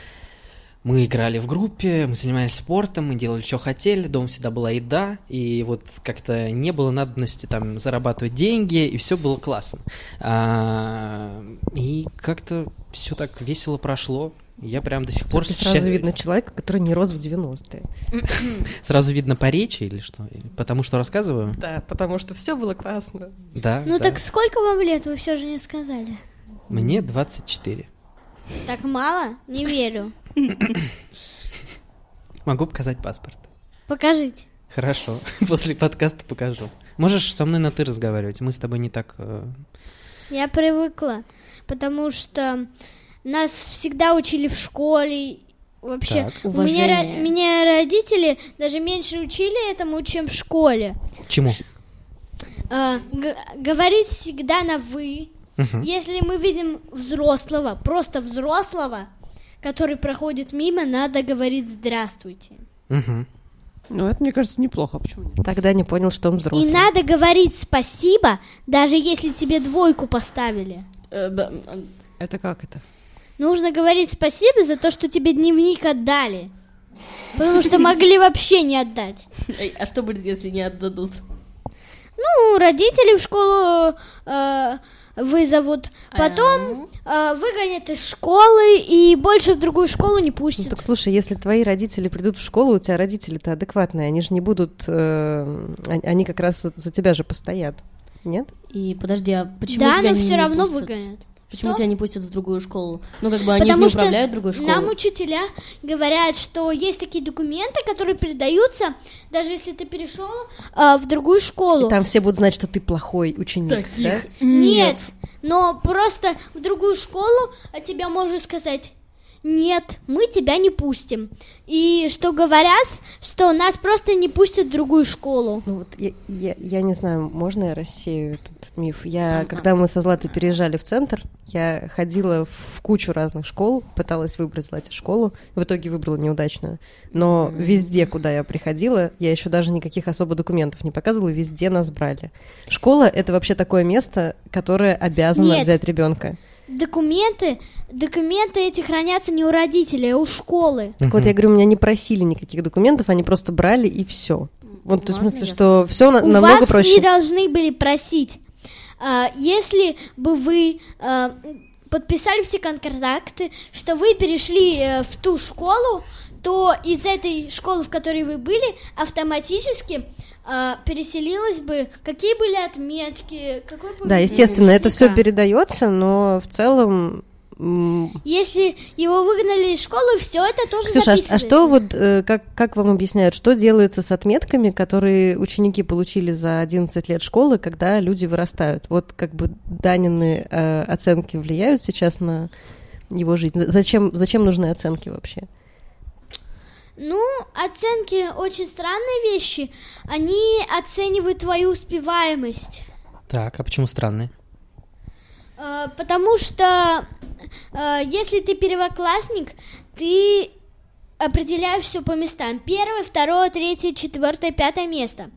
мы играли в группе, мы занимались спортом, мы делали, что хотели, дома всегда была еда, и вот как-то не было надобности там зарабатывать деньги, и все было классно. А, и как-то все так весело прошло. Я прям до сих пор... Сразу ща... видно человека, который не рос в 90-е. Сразу видно по речи или что? Потому что рассказываю? Да, потому что все было классно. Да. Ну да. так сколько вам лет, вы все же не сказали? Мне 24. Так мало? Не верю. Могу показать паспорт. Покажите. Хорошо, после подкаста покажу. Можешь со мной на ты разговаривать, мы с тобой не так... Э... Я привыкла, потому что нас всегда учили в школе. Вообще, Так. у меня, меня родители даже меньше учили этому, чем в школе. Чему? А, г- говорить всегда на вы. Мгм. Если мы видим взрослого, просто взрослого, который проходит мимо, надо говорить здравствуйте. Мгм. Ну, это, мне кажется, неплохо. Почему нет? Тогда не понял, что он взрослый. И надо говорить спасибо, даже если тебе двойку поставили. Э, э, Это как это? Нужно говорить спасибо за то, что тебе дневник отдали. Потому что могли вообще не отдать. А что будет, если не отдадут? Ну, родители в школу э, вызовут, потом э, выгонят из школы и больше в другую школу не Ну, пустят. так слушай, если твои родители придут в школу, у тебя родители-то адекватные, они же не будут, э, они- как раз за- тебя же постоят, нет? И подожди, а почему да, тебя но все не равно пустят? выгонят. Почему Что? тебя не пустят в другую школу? Ну, как бы они же Потому не что управляют другой школой. Нам учителя говорят, что есть такие документы, которые передаются, даже если ты перешел э, в другую школу. И там все будут знать, что ты плохой ученик, да? Таких Нет, но просто в другую школу тебя можно сказать. Нет, мы тебя не пустим. И что говорят, что нас просто не пустят в другую школу. Ну вот я, я, я не знаю, можно я рассею этот миф? Я, когда мы со Златой переезжали в центр, я ходила в кучу разных школ, пыталась выбрать Злате школу, в итоге выбрала неудачную. Но везде, куда я приходила, я еще даже никаких особо документов не показывала, везде нас брали. Школа — это вообще такое место, которое обязано Нет. взять ребенка. Документы, документы эти хранятся не у родителей, а у школы. Так вот, я говорю, меня не просили никаких документов, они просто брали и все. Вот, есть, в Можно смысле, что все у намного вас проще. не должны были просить. А, если бы вы а, подписали все контракты, что вы перешли э, в ту школу, то из этой школы, в которой вы были, автоматически а, переселилось бы, какие были отметки, какой бы Да, естественно, это все передается, но в целом. Если его выгнали из школы, все это тоже Ксюша, а, а записывается. что вот, э, как, как вам объясняют, что делается с отметками, которые ученики получили за 11 лет школы, когда люди вырастают? Вот как бы Данины э, оценки влияют сейчас на его жизнь? Зачем, зачем нужны оценки вообще? Ну, оценки очень странные вещи. Они оценивают твою успеваемость. Так, а почему странные? Э, Потому что э, если ты первоклассник, ты определяешь все по местам. Первое, второе, третье, четвертое, пятое место.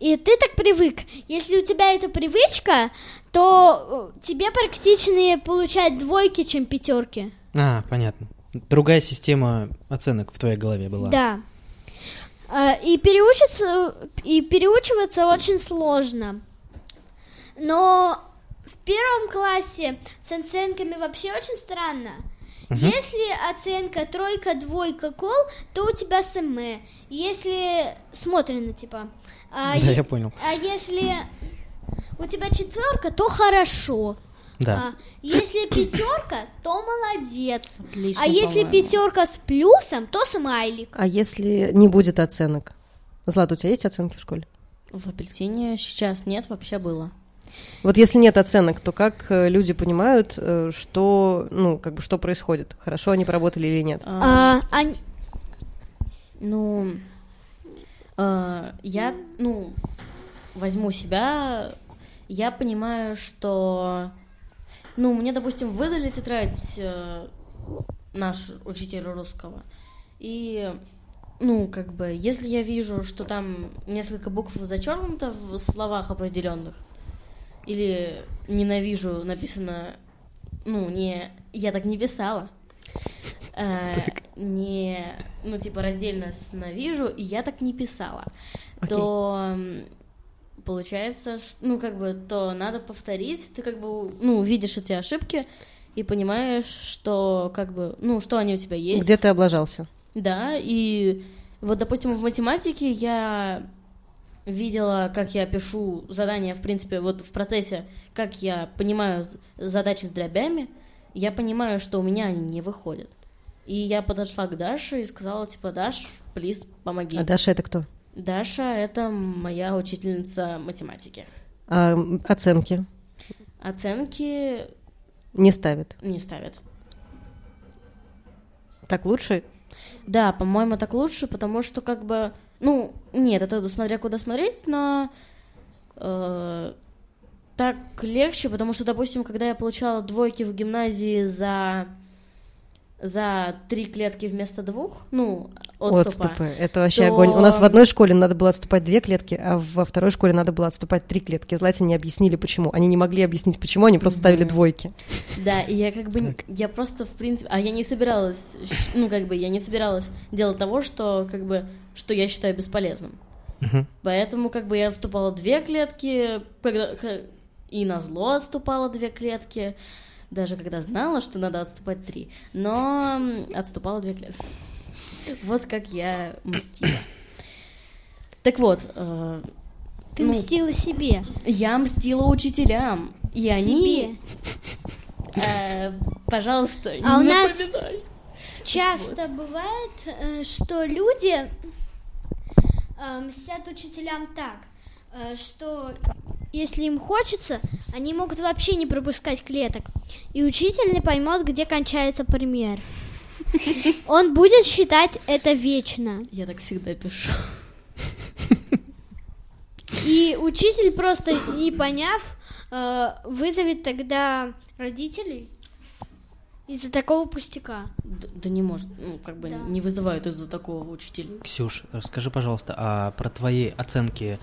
И ты так привык. Если у тебя эта привычка, то э, тебе практичнее получать двойки, чем пятерки. А, понятно. Другая система оценок в твоей голове была. Да. Э, И переучиться, и переучиваться очень сложно. Но в первом классе с оценками вообще очень странно. Если оценка тройка, двойка, кол, то у тебя СМЭ. Если смотрено, типа. А, Да, е- я понял. а если у тебя четверка, то хорошо. Да. А если пятерка, то молодец. Отлично, а если пятерка с плюсом, то смайлик. А если не будет оценок? Злат, у тебя есть оценки в школе? В апельсине сейчас нет, вообще было. Вот если нет оценок, то как э, люди понимают, э, что, ну, как бы, что происходит? Хорошо они поработали или нет? А, А, они- Ну, э, я, ну, возьму себя, я понимаю, что, ну, мне, допустим, выдали тетрадь э, наш учитель русского, и ну, как бы, если я вижу, что там несколько букв зачеркнуто в словах определенных, или ненавижу написано, ну, не, я так не писала, э, не, ну, типа, раздельно с ненавижу, и я так не писала, Окей. то получается, ну, как бы, то надо повторить, ты как бы, ну, видишь эти ошибки и понимаешь, что, как бы, ну, что они у тебя есть. Где ты облажался? Да, и вот, допустим, в математике я видела, как я пишу задания, в принципе, вот в процессе, как я понимаю задачи с дробями, я понимаю, что у меня они не выходят. И я подошла к Даше и сказала, типа, Даш, плиз, помоги. А Даша это кто? Даша — это моя учительница математики. А, оценки Оценки не ставит. не ставят. Так лучше? Да, по-моему, так лучше, потому что как бы, ну, нет, это смотря куда смотреть, но э, так легче, потому что, допустим, когда я получала двойки в гимназии за за три клетки вместо двух, ну, отступа, Отступы. Это вообще то- огонь. У нас в одной школе надо было отступать две клетки, а во второй школе надо было отступать три клетки. Злате не объяснили, почему. Они не могли объяснить, почему, они просто ставили двойки. Да, и я как бы, н- я просто, в принципе, а я не собиралась, ну, как бы, я не собиралась делать того, что, как бы, что я считаю бесполезным. Мгм. Поэтому, как бы, я отступала две клетки, когда, и на зло отступала две клетки, даже когда знала, что надо отступать три, но отступала две клетки. Вот как я мстила. Так вот, э, Ты Ну, мстила себе. я мстила учителям, и они... Себе. э, пожалуйста, А у не нас- напоминай. Часто бывает, э, что люди э, мстят учителям так, э, что если им хочется, они могут вообще не пропускать клеток. И учитель не поймет, где кончается пример. Он будет считать это вечно. Я так всегда пишу. И учитель, просто не поняв, э, вызовет тогда родителей из-за такого пустяка. Да, да не может, ну, как бы Да. не вызывают из-за такого учителя. Ксюш, расскажи, пожалуйста, а про твои оценки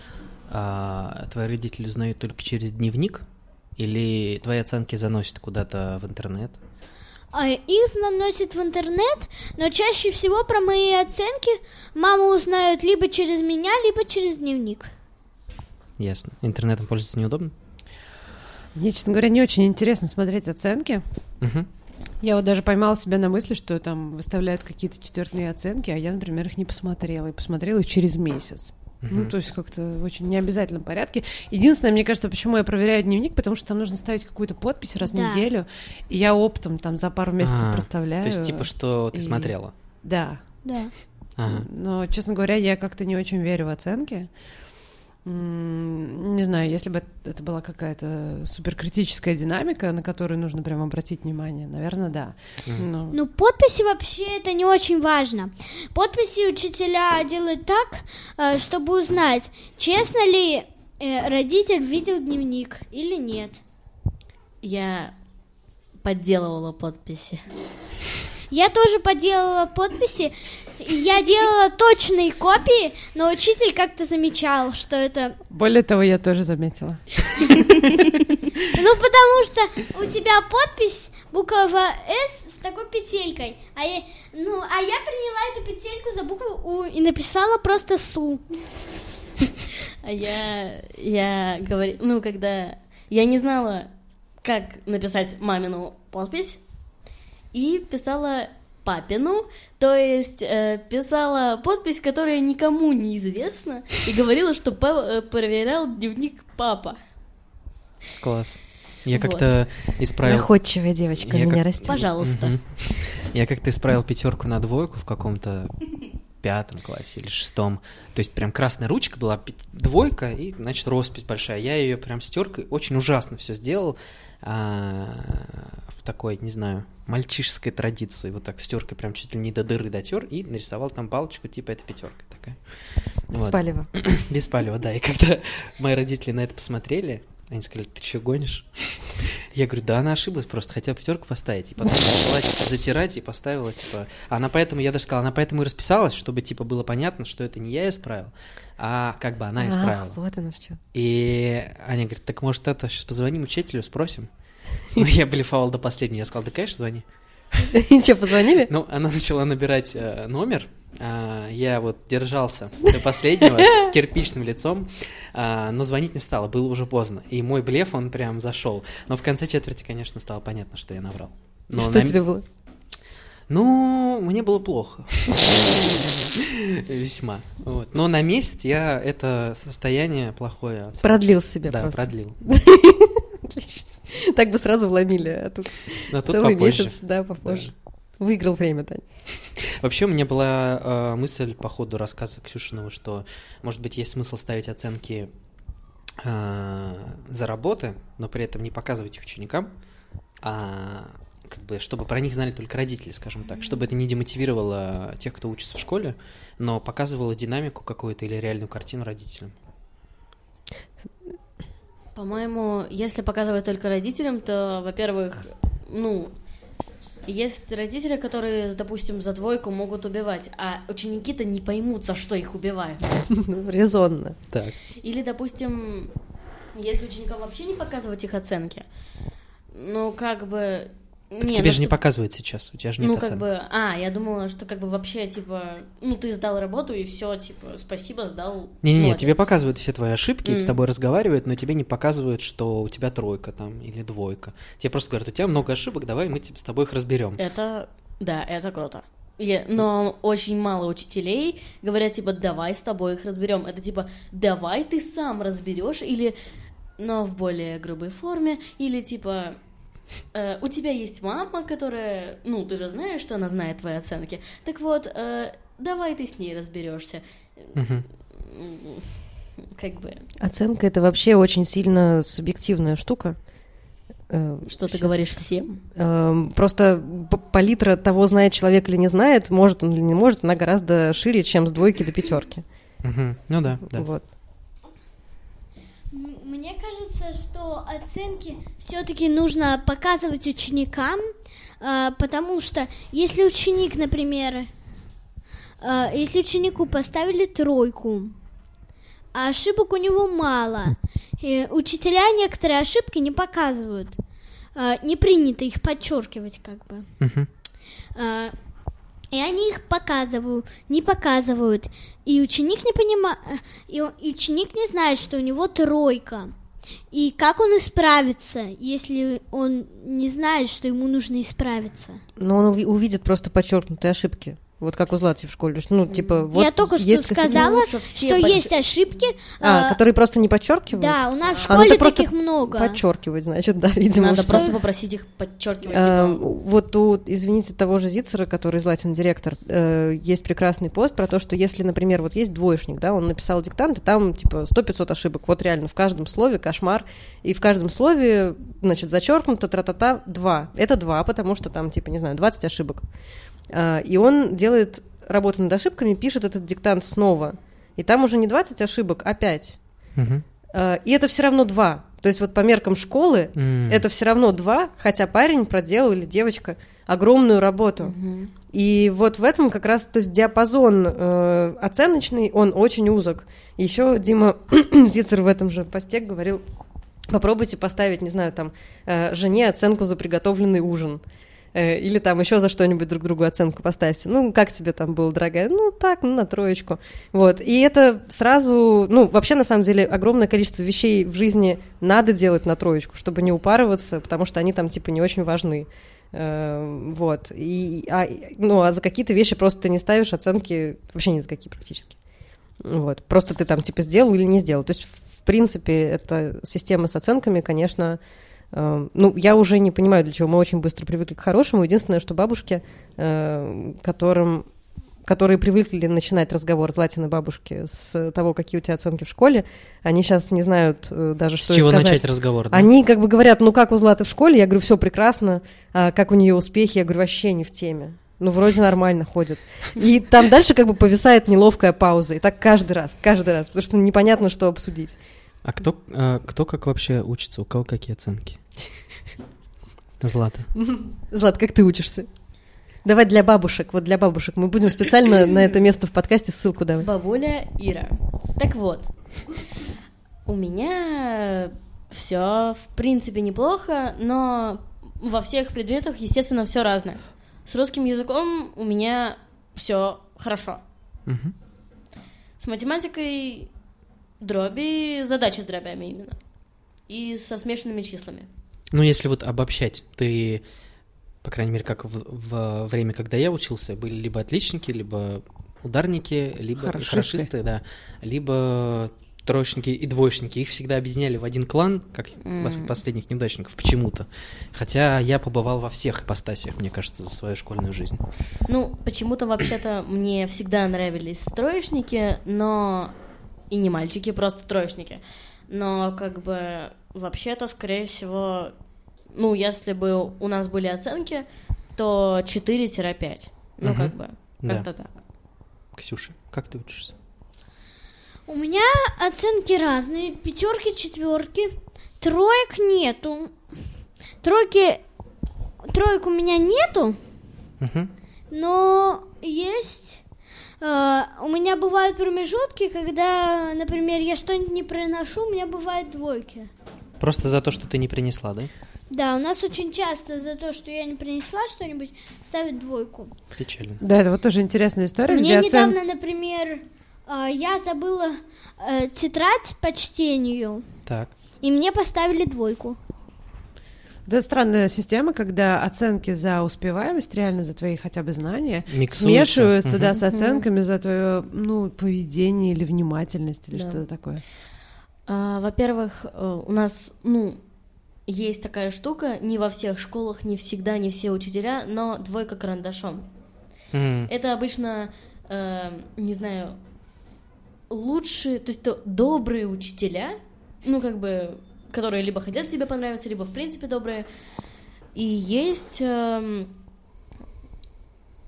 а, твои родители узнают только через дневник? Или твои оценки заносят куда-то в интернет? А Их наносят в интернет, но чаще всего про мои оценки мама узнает либо через меня, либо через дневник. Ясно. Интернетом пользоваться неудобно? Мне, честно говоря, не очень интересно смотреть оценки. Мгм. Я вот даже поймала себя на мысли, что там выставляют какие-то четвертные оценки, а я, например, их не посмотрела. И посмотрела их через месяц. Ну, Мгм. то есть как-то в очень необязательном порядке. Единственное, мне кажется, почему я проверяю дневник, потому что там нужно ставить какую-то подпись раз в Да. неделю, и я оптом там за пару месяцев А, проставляю. То есть, типа, что ты и- смотрела? Да. Да. Ага. Но, честно говоря, я как-то не очень верю в оценки. Не знаю, если бы это была какая-то суперкритическая динамика, на которую нужно прям обратить внимание, наверное, да. Но- Ну, подписи вообще это не очень важно. Подписи учителя делают так, э, чтобы узнать, честно ли э, родитель видел дневник или нет. Я подделывала подписи. Я тоже поделала подписи, я делала точные копии, но учитель как-то замечал, что это... Более того, я тоже заметила. Ну, потому что у тебя подпись буква «С» с такой петелькой, а я, ну, а я приняла эту петельку за букву «У» и написала просто «Су». А я, я говорю, ну, когда я не знала, как написать мамину подпись, и писала папину, то есть э, писала подпись, которая никому не известна, и говорила, что па- э, проверял дневник папа. Класс. Я Вот. как-то исправил... Находчивая девочка Я меня как- растет. Пожалуйста. Я как-то исправил пятерку на двойку в каком-то пятом классе или шестом. То есть прям красная ручка была, двойка, и, значит, роспись большая. Я ее прям с теркой очень ужасно все сделал. а, в такой, не знаю, мальчишеской традиции. Вот так с теркой прям чуть ли не до дыры дотер и нарисовал там палочку, типа это пятерка такая. Вот. Спалево. Без палева, да. И когда мои родители на это посмотрели, они сказали, ты что, гонишь? Я говорю, да, она ошиблась просто, хотела пятерку поставить. И потом начала типа, затирать и поставила, типа... Она поэтому, я даже сказал, она поэтому и расписалась, чтобы, типа, было понятно, что это не я исправил, а как бы она исправила. Ах, вот оно в чем. И Аня говорит, так может это, сейчас позвоним учителю, спросим. Ну, я блефовал до последнего, я сказал, да, конечно, звони. И что, позвонили? Ну, она начала набирать э, номер, а, я вот держался до последнего с кирпичным лицом, а, но звонить не стало, было уже поздно. И мой блеф, он прям зашел. Но в конце четверти, конечно, стало понятно, что я наврал. Но что на... тебе было? Ну, мне было плохо. Весьма. Вот. Но на месяц я это состояние плохое... Продлил себе да, просто. продлил. Так бы сразу вломили, а тут, Но тут целый попозже. месяц, да, попозже. Выиграл время, Тань. Вообще у меня была э, мысль по ходу рассказа Ксюшиного, что, может быть, есть смысл ставить оценки э, за работы, но при этом не показывать их ученикам, а как бы, чтобы про них знали только родители, скажем так, чтобы это не демотивировало тех, кто учится в школе, но показывало динамику какую-то или реальную картину родителям. По-моему, если показывать только родителям, то, во-первых, ну, есть родители, которые, допустим, за двойку могут убивать, а ученики-то не поймут, за что их убивают. Резонно. Так. Или, допустим, если ученикам вообще не показывать их оценки, ну, как бы... Так не, тебе ну, же не что- показывают сейчас, у тебя же нет Ну, оценок. как бы, а, я думала, что как бы вообще, типа, ну, ты сдал работу, и все, типа, спасибо, сдал. Не-не-не, тебе показывают все твои ошибки, с Мгм. тобой разговаривают, но тебе не показывают, что у тебя тройка там или двойка. Тебе просто говорят, у тебя много ошибок, давай мы тебе с тобой их разберем. Это, да, это круто. Я- но очень мало учителей говорят, типа, давай с тобой их разберем. Это типа, давай ты сам разберешь, или, но в более грубой форме, или типа, э, у тебя есть мама, которая, ну, ты же знаешь, что она знает твои оценки. Так вот, э, давай ты с ней разберешься. Как бы, Оценка это вообще очень сильно субъективная штука. Э, что ты говоришь всем. Эм, Просто палитра того, знает человек или не знает, может он или не может, она гораздо шире, чем с двойки до пятерки. Ну да, да. Вот. М- Мне кажется, что оценки все-таки нужно показывать ученикам, а, потому что если ученик, например, а, если ученику поставили тройку, а ошибок у него мало, и учителя некоторые ошибки не показывают, а, не принято их подчеркивать как бы. А, И они их показывают, не показывают. И ученик не понимает, и ученик не знает, что у него тройка. И как он исправится, если он не знает, что ему нужно исправиться? Но он уви- увидит просто подчеркнутые ошибки. Вот как у Злати в школе. Ну, типа, вот Я только что есть сказала, что подч- есть ошибки. А, а, которые просто не подчеркивают? да, у нас в А, ну школе это просто таких много. Подчеркивать, значит, да, видимо. Надо что- просто попросить их подчеркивать. Эм, типа, Вот у, извините, того же Зицера, который Златин директор, э, есть прекрасный пост про то, что если, например, вот есть двоечник, да, он написал диктант, и там типа 100-500 ошибок. Вот реально в каждом слове кошмар, и в каждом слове, значит, зачеркнуто тра-та-та 2. Это 2, потому что там, типа, не знаю, 20 ошибок. А, И он делает работу над ошибками, пишет этот диктант снова. И там уже не 20 ошибок, а 5. Мгм. И это все равно 2. То есть вот по меркам школы М. это все равно два, хотя парень проделал или девочка огромную работу. мгм. И вот в этом как раз, то есть диапазон э, оценочный, он очень узок. Еще Дима Дицер в этом же посте говорил, попробуйте поставить, не знаю, там, э, жене оценку за приготовленный ужин. Э, Или там еще за что-нибудь друг другу оценку поставьте. Ну, как тебе там было, дорогая? Ну, так, ну, на троечку. Вот. И это сразу, ну, вообще, на самом деле, огромное количество вещей в жизни надо делать на троечку, чтобы не упарываться, потому что они там, типа, не очень важны. Э, Вот. И, а, ну, а за какие-то вещи просто ты не ставишь оценки вообще ни за какие практически. Вот. Просто ты там, типа, сделал или не сделал. То есть, в принципе, эта система с оценками, конечно, ну, я уже не понимаю, для чего мы очень быстро привыкли к хорошему. Единственное, что бабушки, э, которым которые привыкли начинать разговор Златины бабушки с того, какие у тебя оценки в школе, они сейчас не знают э, даже, С что и чего сказать. начать разговор? да? Они как бы говорят, ну как у Златы в школе? Я говорю, все прекрасно. А как у нее успехи? Я говорю, вообще не в теме. Ну, вроде нормально ходит. И там дальше как бы повисает неловкая пауза. И так каждый раз, каждый раз, потому что непонятно, что обсудить. А кто, э, кто как вообще учится? У кого какие оценки? Злата. Злат, как ты учишься? Давай для бабушек, вот для бабушек. Мы будем специально на это место в подкасте ссылку давать. Бабуля Ира. Так вот, у меня все в принципе неплохо, но во всех предметах, естественно, все разное. С русским языком у меня все хорошо. Мгм. С математикой дроби, задачи с дробями именно. И со смешанными числами. Ну, если вот обобщать, ты, по крайней мере, как в, в время, когда я учился, были либо отличники, либо ударники, либо Хорошисты. хорошисты, да, либо троечники и двоечники. Их всегда объединяли в один клан, как пос- последних неудачников, почему-то. Хотя я побывал во всех ипостасиях, мне кажется, за свою школьную жизнь. Ну, почему-то вообще-то мне всегда нравились троечники, но и не мальчики, просто троечники. Но как бы вообще-то, скорее всего, ну, если бы у нас были оценки, то 4-5. Ну, Мгм. как бы, Да. как-то так. Ксюша, как ты учишься? У меня оценки разные. Пятерки, четверки. Троек нету. Тройки... Троек у меня нету, Мгм. но есть... э, у меня бывают промежутки, когда, например, я что-нибудь не приношу, у меня бывают двойки. Просто за то, что ты не принесла, да? Да, у нас очень часто за то, что я не принесла что-нибудь, ставят двойку. Печально. Да, это вот тоже интересная история, Мне где оцен- недавно, например, э, я забыла э, тетрадь по чтению, Так. и мне поставили двойку. Это странная система, когда оценки за успеваемость, реально за твои хотя бы знания, Миксуются. смешиваются, Мгм. да, с оценками за твое, ну, поведение или внимательность или Да. что-то такое. А, во-первых, э, у нас, ну, есть такая штука, не во всех школах, не всегда, не все учителя, но двойка карандашом. Мгм. Это обычно, э, не знаю, лучшие, то есть то добрые учителя, ну, как бы, которые либо хотят тебе понравиться, либо, в принципе, добрые. И есть, эм,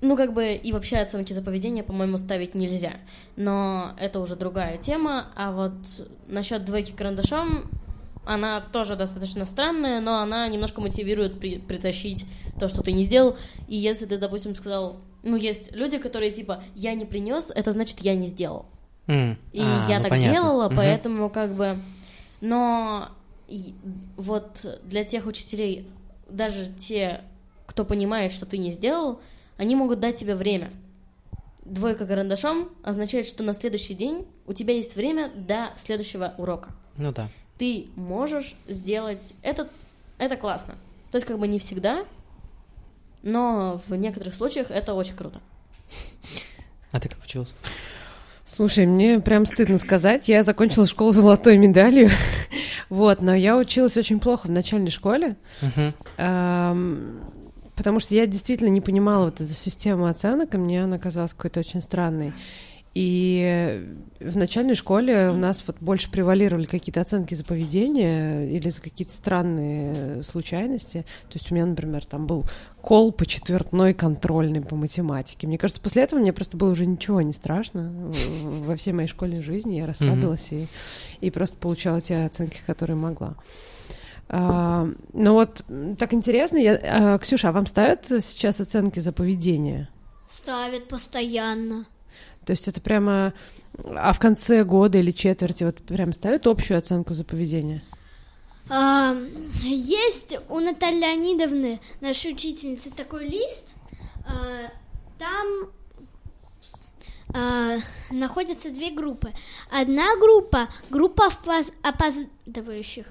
ну, как бы, и вообще оценки за поведение, по-моему, ставить нельзя. Но это уже другая тема. А вот насчет двойки карандашом, она тоже достаточно странная, но она немножко мотивирует при- притащить то, что ты не сделал. И если ты, допустим, сказал, ну, есть люди, которые типа, я не принес, это значит, я не сделал. М. И А, я ну, так понятно. делала, поэтому как бы... Но и вот для тех учителей, даже те, кто понимает, что ты не сделал, они могут дать тебе время. Двойка карандашом означает, что на следующий день у тебя есть время до следующего урока. Ну да. Ты можешь сделать это, это классно. То есть как бы не всегда, но в некоторых случаях это очень круто. А ты как училась? Слушай, мне прям стыдно сказать, я закончила школу с золотой медалью, вот, но я училась очень плохо в начальной школе, Потому что я действительно не понимала вот эту систему оценок, и мне она казалась какой-то очень странной. И в начальной школе у нас вот больше превалировали какие-то оценки за поведение или за какие-то странные случайности. То есть у меня, например, там был кол по четвертной контрольной по математике. Мне кажется, после этого мне просто было уже ничего не страшно во всей моей школьной жизни. Я расслабилась и, и просто получала те оценки, которые могла. А, ну вот, так интересно. Я, а, Ксюша, а вам ставят сейчас оценки за поведение? Ставят постоянно. То есть это прямо... А в конце года или четверти вот прям ставят общую оценку за поведение? А, есть у Натальи Леонидовны, нашей учительницы, такой лист. а, там а, находятся две группы. Одна группа — группа опоз- опаздывающих.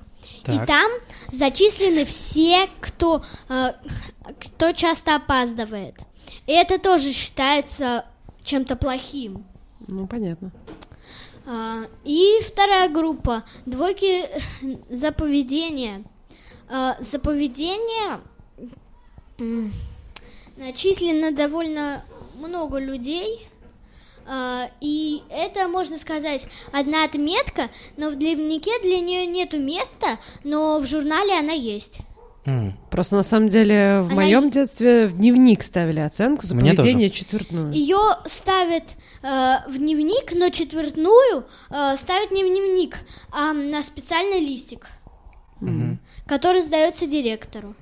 И Так. там зачислены все, кто, а, кто часто опаздывает. И это тоже считается чем-то плохим. Ну, понятно. А, И вторая группа двойки за поведение. А, За поведение начислено довольно много людей. А, И это, можно сказать, одна отметка, но в дневнике для нее нету места, но в журнале она есть. Просто на самом деле в Она моем и- детстве в дневник ставили оценку за Мне поведение четвертную. Ее ставят э, в дневник, но четвертную э, ставят не в дневник, а на специальный листик, Мгм. который сдается директору.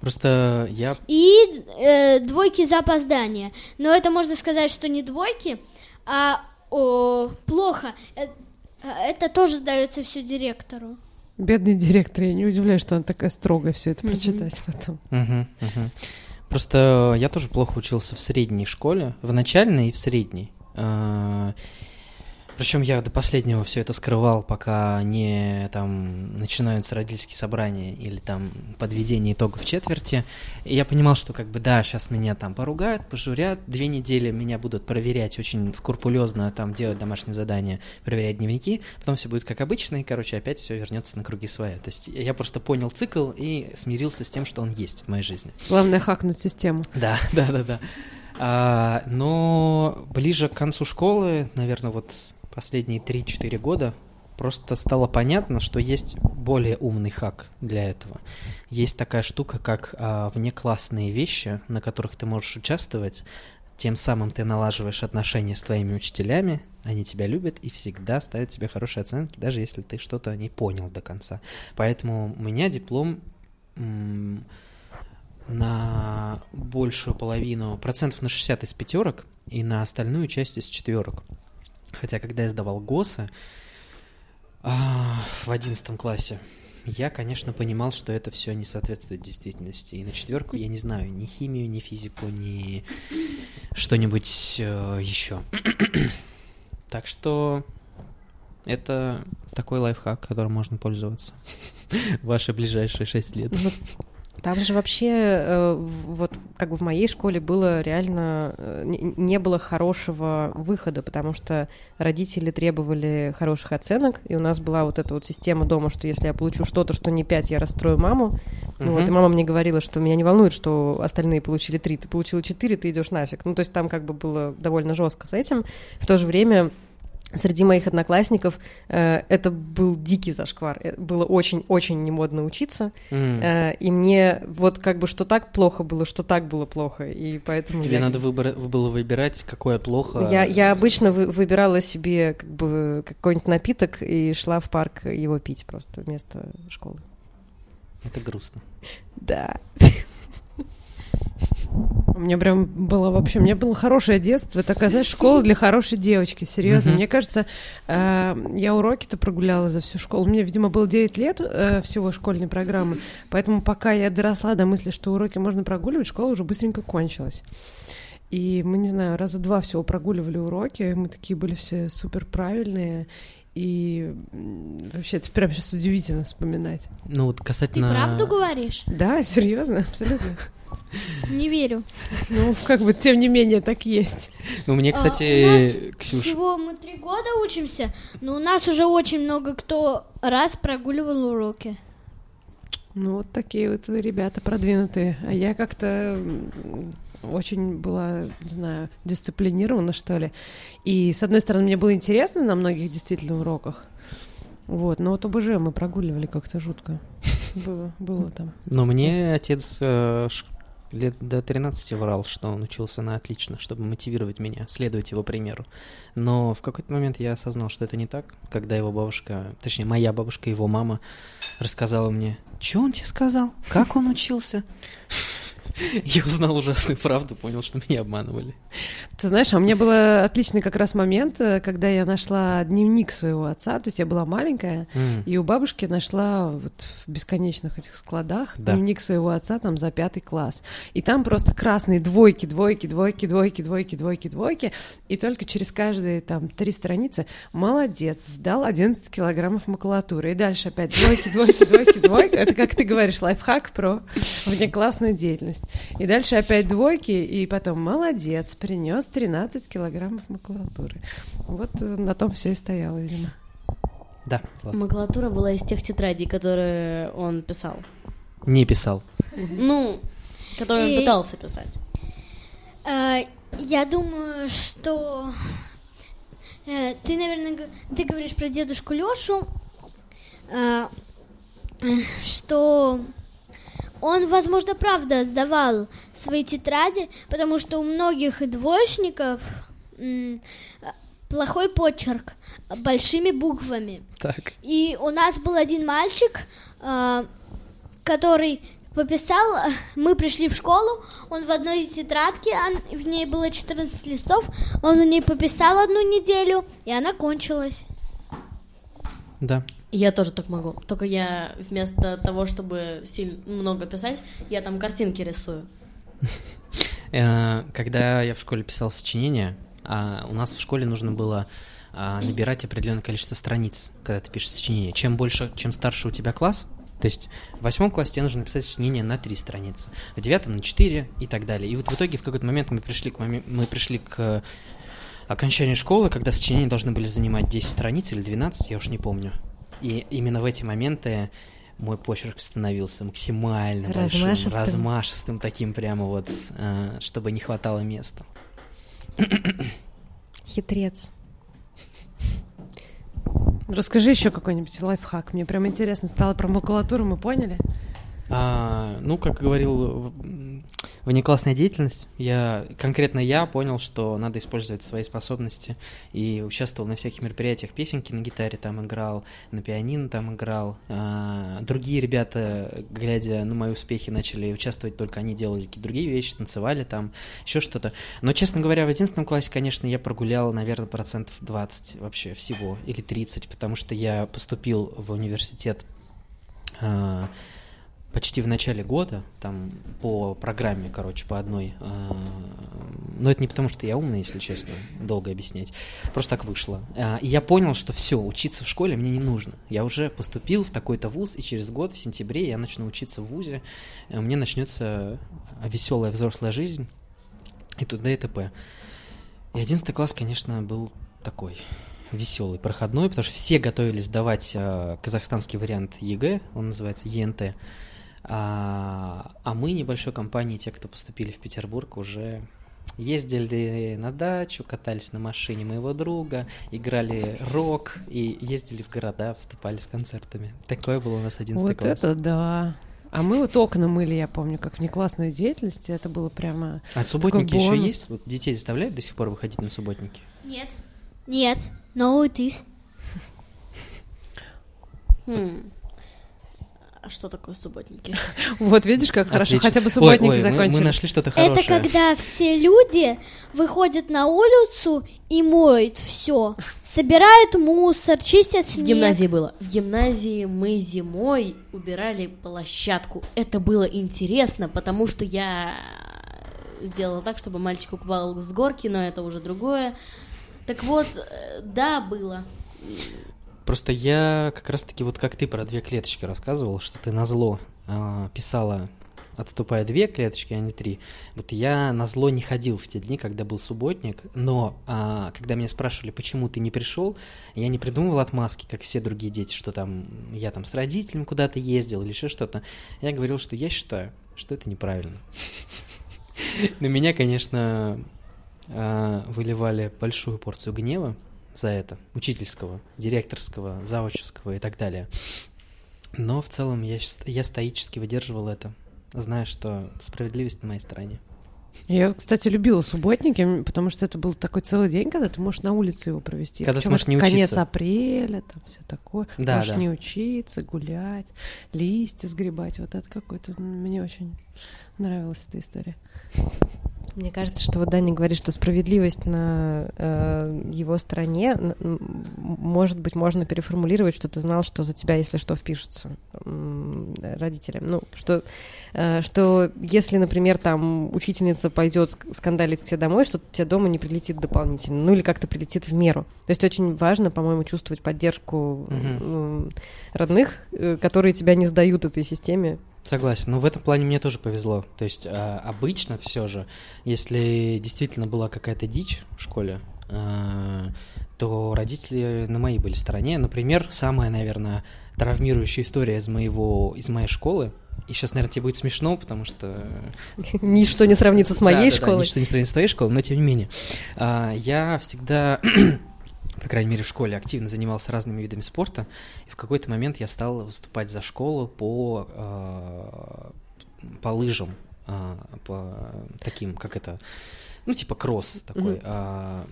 Просто я... И э, двойки за опоздание. Но это можно сказать, что не двойки, а о, плохо. Э, это тоже дается все директору. Бедный директор, я не удивляюсь, что он такая строгая все это прочитать потом. Просто я тоже плохо учился в средней школе, в начальной и в средней. Причем я до последнего все это скрывал, пока не там начинаются родительские собрания или там подведение итогов четверти. И я понимал, что как бы да, сейчас меня там поругают, пожурят, две недели меня будут проверять очень скрупулезно, там делать домашние задания, проверять дневники, потом все будет как обычно, и, короче, опять все вернется на круги своя. То есть я просто понял цикл и смирился с тем, что он есть в моей жизни. Главное хакнуть систему. Да, да, да, да. А, но ближе к концу школы, наверное, вот последние 3-4 года, просто стало понятно, что есть более умный хак для этого. Есть такая штука, как а, внеклассные вещи, на которых ты можешь участвовать, тем самым ты налаживаешь отношения с твоими учителями, они тебя любят и всегда ставят тебе хорошие оценки, даже если ты что-то не понял до конца. Поэтому у меня диплом на большую половину, процентов на 60 из пятерок, и на остальную часть из четверок. Хотя, когда я сдавал ГОСы а, в одиннадцатом классе, я, конечно, понимал, что это все не соответствует действительности. И на четверку я не знаю ни химию, ни физику, ни что-нибудь э, еще. так что это такой лайфхак, которым можно пользоваться ваши ближайшие шесть лет. Там же вообще, э, вот как бы в моей школе было реально, э, не- было хорошего выхода, потому что родители требовали хороших оценок, и у нас была вот эта вот система дома, что если я получу что-то, что не 5, я расстрою маму. Ну вот, и мама мне говорила, что меня не волнует, что остальные получили 3, ты получила 4, ты идешь нафиг. Ну, то есть там как бы было довольно жестко с этим. В то же время Среди моих одноклассников э, это был дикий зашквар. Э, Было очень-очень немодно учиться. М. Э, и мне вот как бы что так плохо было, что так было плохо, и поэтому Тебе я, надо выбор- было выбирать, какое плохо. я, я обычно вы- выбирала себе как бы какой-нибудь напиток и шла в парк его пить просто вместо школы. Это грустно. Да. У меня прям было вообще, у меня было хорошее детство, такая, знаешь, школа для хорошей девочки, серьезно. Мне кажется, э, я уроки-то прогуляла за всю школу. Мне, видимо, было 9 лет э, всего школьной программы, поэтому пока я доросла до мысли, что уроки можно прогуливать, школа уже быстренько кончилась. И мы, не знаю, раза два всего прогуливали уроки, мы такие были все супер правильные, и вообще это прям сейчас удивительно вспоминать. Ну вот Ты касательно... правду говоришь? Да, серьезно, абсолютно. Не верю. Ну, как бы, тем не менее, так есть. Ну, мне, А, кстати, у Ксюша... Всего мы три года учимся, но у нас уже очень много кто раз прогуливал уроки. Ну, вот такие вот вы ребята продвинутые. А я как-то очень была, не знаю, дисциплинирована, что ли. И, с одной стороны, мне было интересно на многих действительно уроках. Вот, но вот ОБЖ мы прогуливали как-то жутко. Было, было там. Но мне отец э, ш- лет до 13 врал, что он учился на отлично, чтобы мотивировать меня, следовать его примеру. Но в какой-то момент я осознал, что это не так, когда его бабушка, точнее, моя бабушка, его мама рассказала мне, что он тебе сказал, как он учился. Я узнал ужасную правду, понял, что меня обманывали. Ты знаешь, а у меня был отличный как раз момент, э, когда я нашла дневник своего отца. То есть я была маленькая, М. И у бабушки нашла вот в бесконечных этих складах Да. дневник своего отца там за пятый класс. И там просто красные двойки, двойки, двойки, двойки, двойки, двойки, двойки. И только через каждые там три страницы молодец, сдал 11 килограммов макулатуры. И дальше опять двойки, двойки, двойки, двойки. Это, как ты говоришь, лайфхак про внеклассную деятельность. И дальше опять двойки, и потом молодец, принес 13 килограммов макулатуры. Вот э, на том все и стояло, видимо. Да, ладно. Макулатура была из тех тетрадей, которые он писал. Не писал. Ну, которые он пытался писать. Э, Я думаю, что э, ты, наверное, ты говоришь про дедушку Лешу, э, э, что он, возможно, правда сдавал свои тетради, потому что у многих двоечников плохой почерк большими буквами. Так. И у нас был один мальчик, э, который пописал, мы пришли в школу, он в одной тетрадке, в ней было 14 листов, он в ней пописал одну неделю, и она кончилась. Да. Я тоже так могу. Только я вместо того, чтобы сильно много писать, я там картинки рисую. Э, когда я в школе писал сочинения, а у нас в школе нужно было а, набирать определенное количество страниц, когда ты пишешь сочинение. Чем больше, чем старше у тебя класс, то есть в восьмом классе тебе нужно написать сочинение на три страницы, в девятом на четыре и так далее. И вот в итоге в какой-то момент мы пришли к, мы пришли к окончанию школы, когда сочинения должны были занимать 10 страниц или 12, я уж не помню. И именно в эти моменты мой почерк становился максимально размашистым, большим, размашистым таким прямо вот, э, чтобы не хватало места. Хитрец. Расскажи еще какой-нибудь лайфхак. Мне прям интересно стало про макулатуру, мы поняли? А, ну, как говорил внеклассная деятельность, я, конкретно я понял, что надо использовать свои способности и участвовал на всяких мероприятиях, песенки на гитаре там играл, на пианино там играл. А, другие ребята, глядя на мои успехи, начали участвовать, только они делали какие-то другие вещи, танцевали там, еще что-то. Но, честно говоря, в 11 классе, конечно, я прогулял, наверное, процентов 20 вообще всего, или 30, потому что я поступил в университет а, почти в начале года, там по программе, короче, по одной. А, но это не потому, что я умный, если честно, долго объяснять. Просто так вышло. А, и я понял, что все, учиться в школе мне не нужно. Я уже поступил в такой-то вуз, и через год, в сентябре, я начну учиться в вузе. У меня начнется веселая взрослая жизнь, и туда и т.п. И одиннадцатый класс, конечно, был такой веселый, проходной, потому что все готовились сдавать э, казахстанский вариант ЕГЭ, он называется ЕНТ. А, а мы небольшой компанией, те, кто поступили в Петербург, уже ездили на дачу, катались на машине моего друга, играли рок и ездили в города, выступали с концертами. Такое было у нас 11 вот класс. Вот это да. А мы вот окна мыли, я помню, как внеклассной деятельности. Это было прямо. А субботники еще есть? Вот детей заставляют до сих пор выходить на субботники? Нет. Нет. No, it is. Хм. А что такое субботники? Вот видишь, как хорошо, хотя бы субботники закончили. Мы нашли что-то хорошее. Это когда все люди выходят на улицу и моют все, собирают мусор, чистят снег. В гимназии было. В гимназии мы зимой убирали площадку. Это было интересно, потому что я сделала так, чтобы мальчик упал с горки, но это уже другое. Так вот, э, да, было. Просто я как раз-таки вот как ты про две клеточки рассказывал, что ты на зло э, писала, отступая две клеточки, а не три. Вот я на зло не ходил в те дни, когда был субботник, но э, когда меня спрашивали, почему ты не пришел, я не придумывал отмазки, как все другие дети, что там я там с родителями куда-то ездил или еще что-то. Я говорил, что я считаю, что это неправильно. На меня, конечно, а, выливали большую порцию гнева, за это, учительского, директорского, завучевского и так далее. Но в целом я, я стоически выдерживал это, зная, что справедливость на моей стороне. Я, кстати, любила субботники, потому что это был такой целый день, когда ты можешь на улице его провести. Когда Причем ты можешь не конец учиться. апреля, там все такое. Да, можешь да. не учиться, гулять, листья сгребать. Вот это какой-то... Мне очень нравилась эта история. Мне кажется, что вот Даня говорит, что справедливость на э, его стороне, может быть, можно переформулировать, что ты знал, что за тебя, если что, впишутся э, родителям. Ну, что, э, что если, например, там учительница пойдет скандалить к тебе домой, что тебе дома не прилетит дополнительно, ну или как-то прилетит в меру. То есть очень важно, по-моему, чувствовать поддержку э, родных, э, которые тебя не сдают этой системе Согласен, но в этом плане мне тоже повезло. То есть а, обычно все же, если действительно была какая-то дичь в школе, а, то родители на моей были стороне. Например, самая, наверное, травмирующая история из моего из моей школы. И сейчас, наверное, тебе будет смешно, потому что... Ничто не сравнится с моей да, школой. Да, ничто не сравнится с твоей школой, но тем не менее. А, я всегда по крайней мере, в школе активно занимался разными видами спорта, и в какой-то момент я стал выступать за школу по, э, по лыжам, э, по таким, как это, ну, типа кросс такой. Mm-hmm.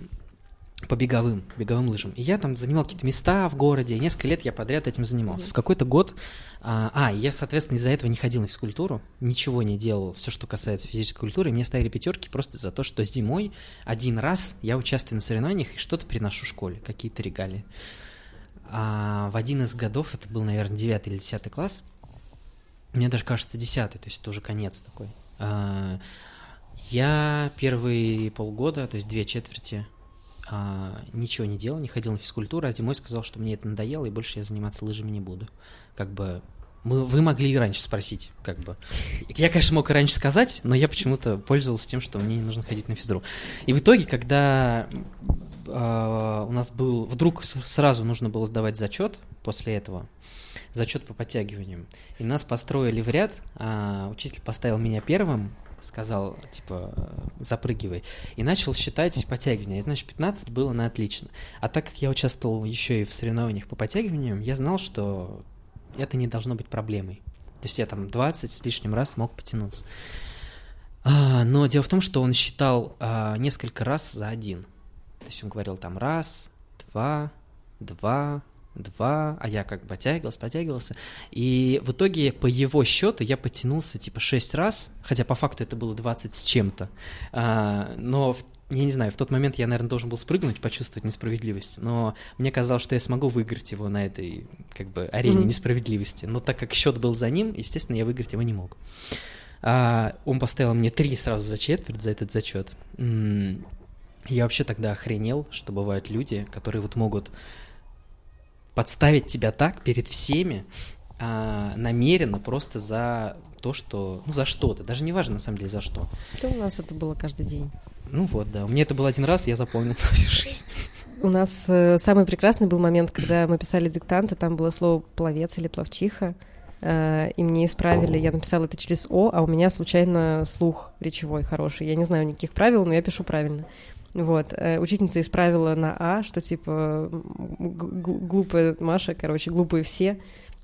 По беговым, беговым лыжам. И я там занимал какие-то места в городе, и несколько лет я подряд этим занимался. В какой-то год, а, а, я, соответственно, из-за этого не ходил на физкультуру, ничего не делал, все, что касается физической культуры, и мне ставили пятерки просто за то, что зимой один раз я участвую на соревнованиях и что-то приношу школе, какие-то регалии. А в один из годов, это был, наверное, девятый или десятый класс, мне даже кажется, десятый, то есть это уже конец такой. А, я первые полгода, то есть две четверти, а, ничего не делал, не ходил на физкультуру, а зимой сказал, что мне это надоело, и больше я заниматься лыжами не буду. Как бы мы, вы могли и раньше спросить, как бы. Я, конечно, мог и раньше сказать, но я почему-то пользовался тем, что мне не нужно ходить на физру. И в итоге, когда э, у нас был... Вдруг сразу нужно было сдавать зачет после этого, зачет по подтягиваниям, и нас построили в ряд, а учитель поставил меня первым, сказал, типа, запрыгивай, и начал считать подтягивания. И, значит, 15 было на отлично. А так как я участвовал еще и в соревнованиях по подтягиваниям, я знал, что это не должно быть проблемой. То есть я там 20 с лишним раз смог потянуться. А, но дело в том, что он считал а, несколько раз за один. То есть он говорил там раз, два, два, два, а я как бы подтягивался, подтягивался. И в итоге по его счету я потянулся типа шесть раз, хотя по факту это было 20 с чем-то. А, но я не знаю, в тот момент я, наверное, должен был спрыгнуть, почувствовать несправедливость, но мне казалось, что я смогу выиграть его на этой, как бы, арене mm-hmm. несправедливости. Но так как счет был за ним, естественно, я выиграть его не мог. А, он поставил мне три сразу за четверть за этот зачет. Я вообще тогда охренел, что бывают люди, которые вот могут подставить тебя так перед всеми, а, намеренно просто за то, что, ну, за что-то, даже не важно, на самом деле, за что. Что у нас это было каждый день. Ну вот, да. У меня это был один раз, я запомнил на всю жизнь. У нас э, самый прекрасный был момент, когда мы писали диктанты, там было слово «пловец» или «пловчиха», э, и мне исправили, я написала это через «о», а у меня случайно слух речевой хороший. Я не знаю никаких правил, но я пишу правильно. Вот, э, учительница исправила на А, что типа глупая Маша, короче, глупые все.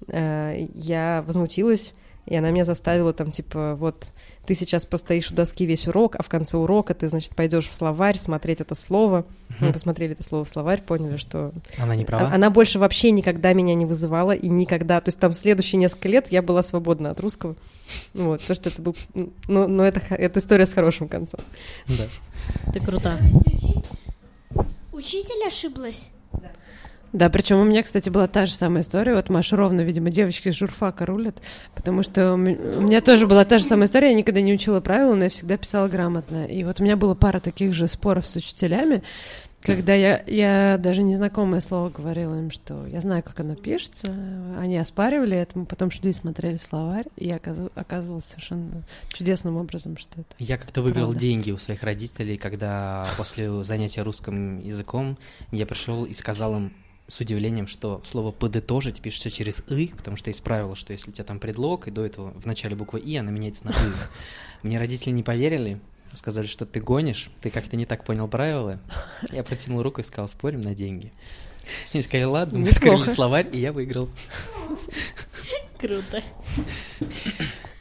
Э, я возмутилась, и она меня заставила там, типа, вот ты сейчас постоишь у доски весь урок, а в конце урока ты, значит, пойдешь в словарь смотреть это слово. Мы посмотрели это слово в словарь, поняли, что... Она не права? Она больше вообще никогда меня не вызывала, и никогда... То есть там следующие несколько лет я была свободна от русского. Вот, то, что это был... Но, но это, это история с хорошим концом. Да. Ты круто. Учитель ошиблась? Да, причем у меня, кстати, была та же самая история. Вот Маша ровно, видимо, девочки с журфака рулят, потому что у меня тоже была та же самая история. Я никогда не учила правила, но я всегда писала грамотно. И вот у меня было пара таких же споров с учителями, когда я, я даже незнакомое слово говорила им, что я знаю, как оно пишется. Они оспаривали это, мы потом шли и смотрели в словарь, и оказывалось совершенно чудесным образом, что это Я как-то выиграл правда. деньги у своих родителей, когда после занятия русским языком я пришел и сказал им, с удивлением, что слово «подытожить» пишется через «и», потому что есть правило, что если у тебя там предлог, и до этого в начале буквы «и», она меняется на «и». Мне родители не поверили, сказали, что ты гонишь, ты как-то не так понял правила. Я протянул руку и сказал, спорим на деньги. Они сказали, ладно, мы открыли словарь, и я выиграл. Круто.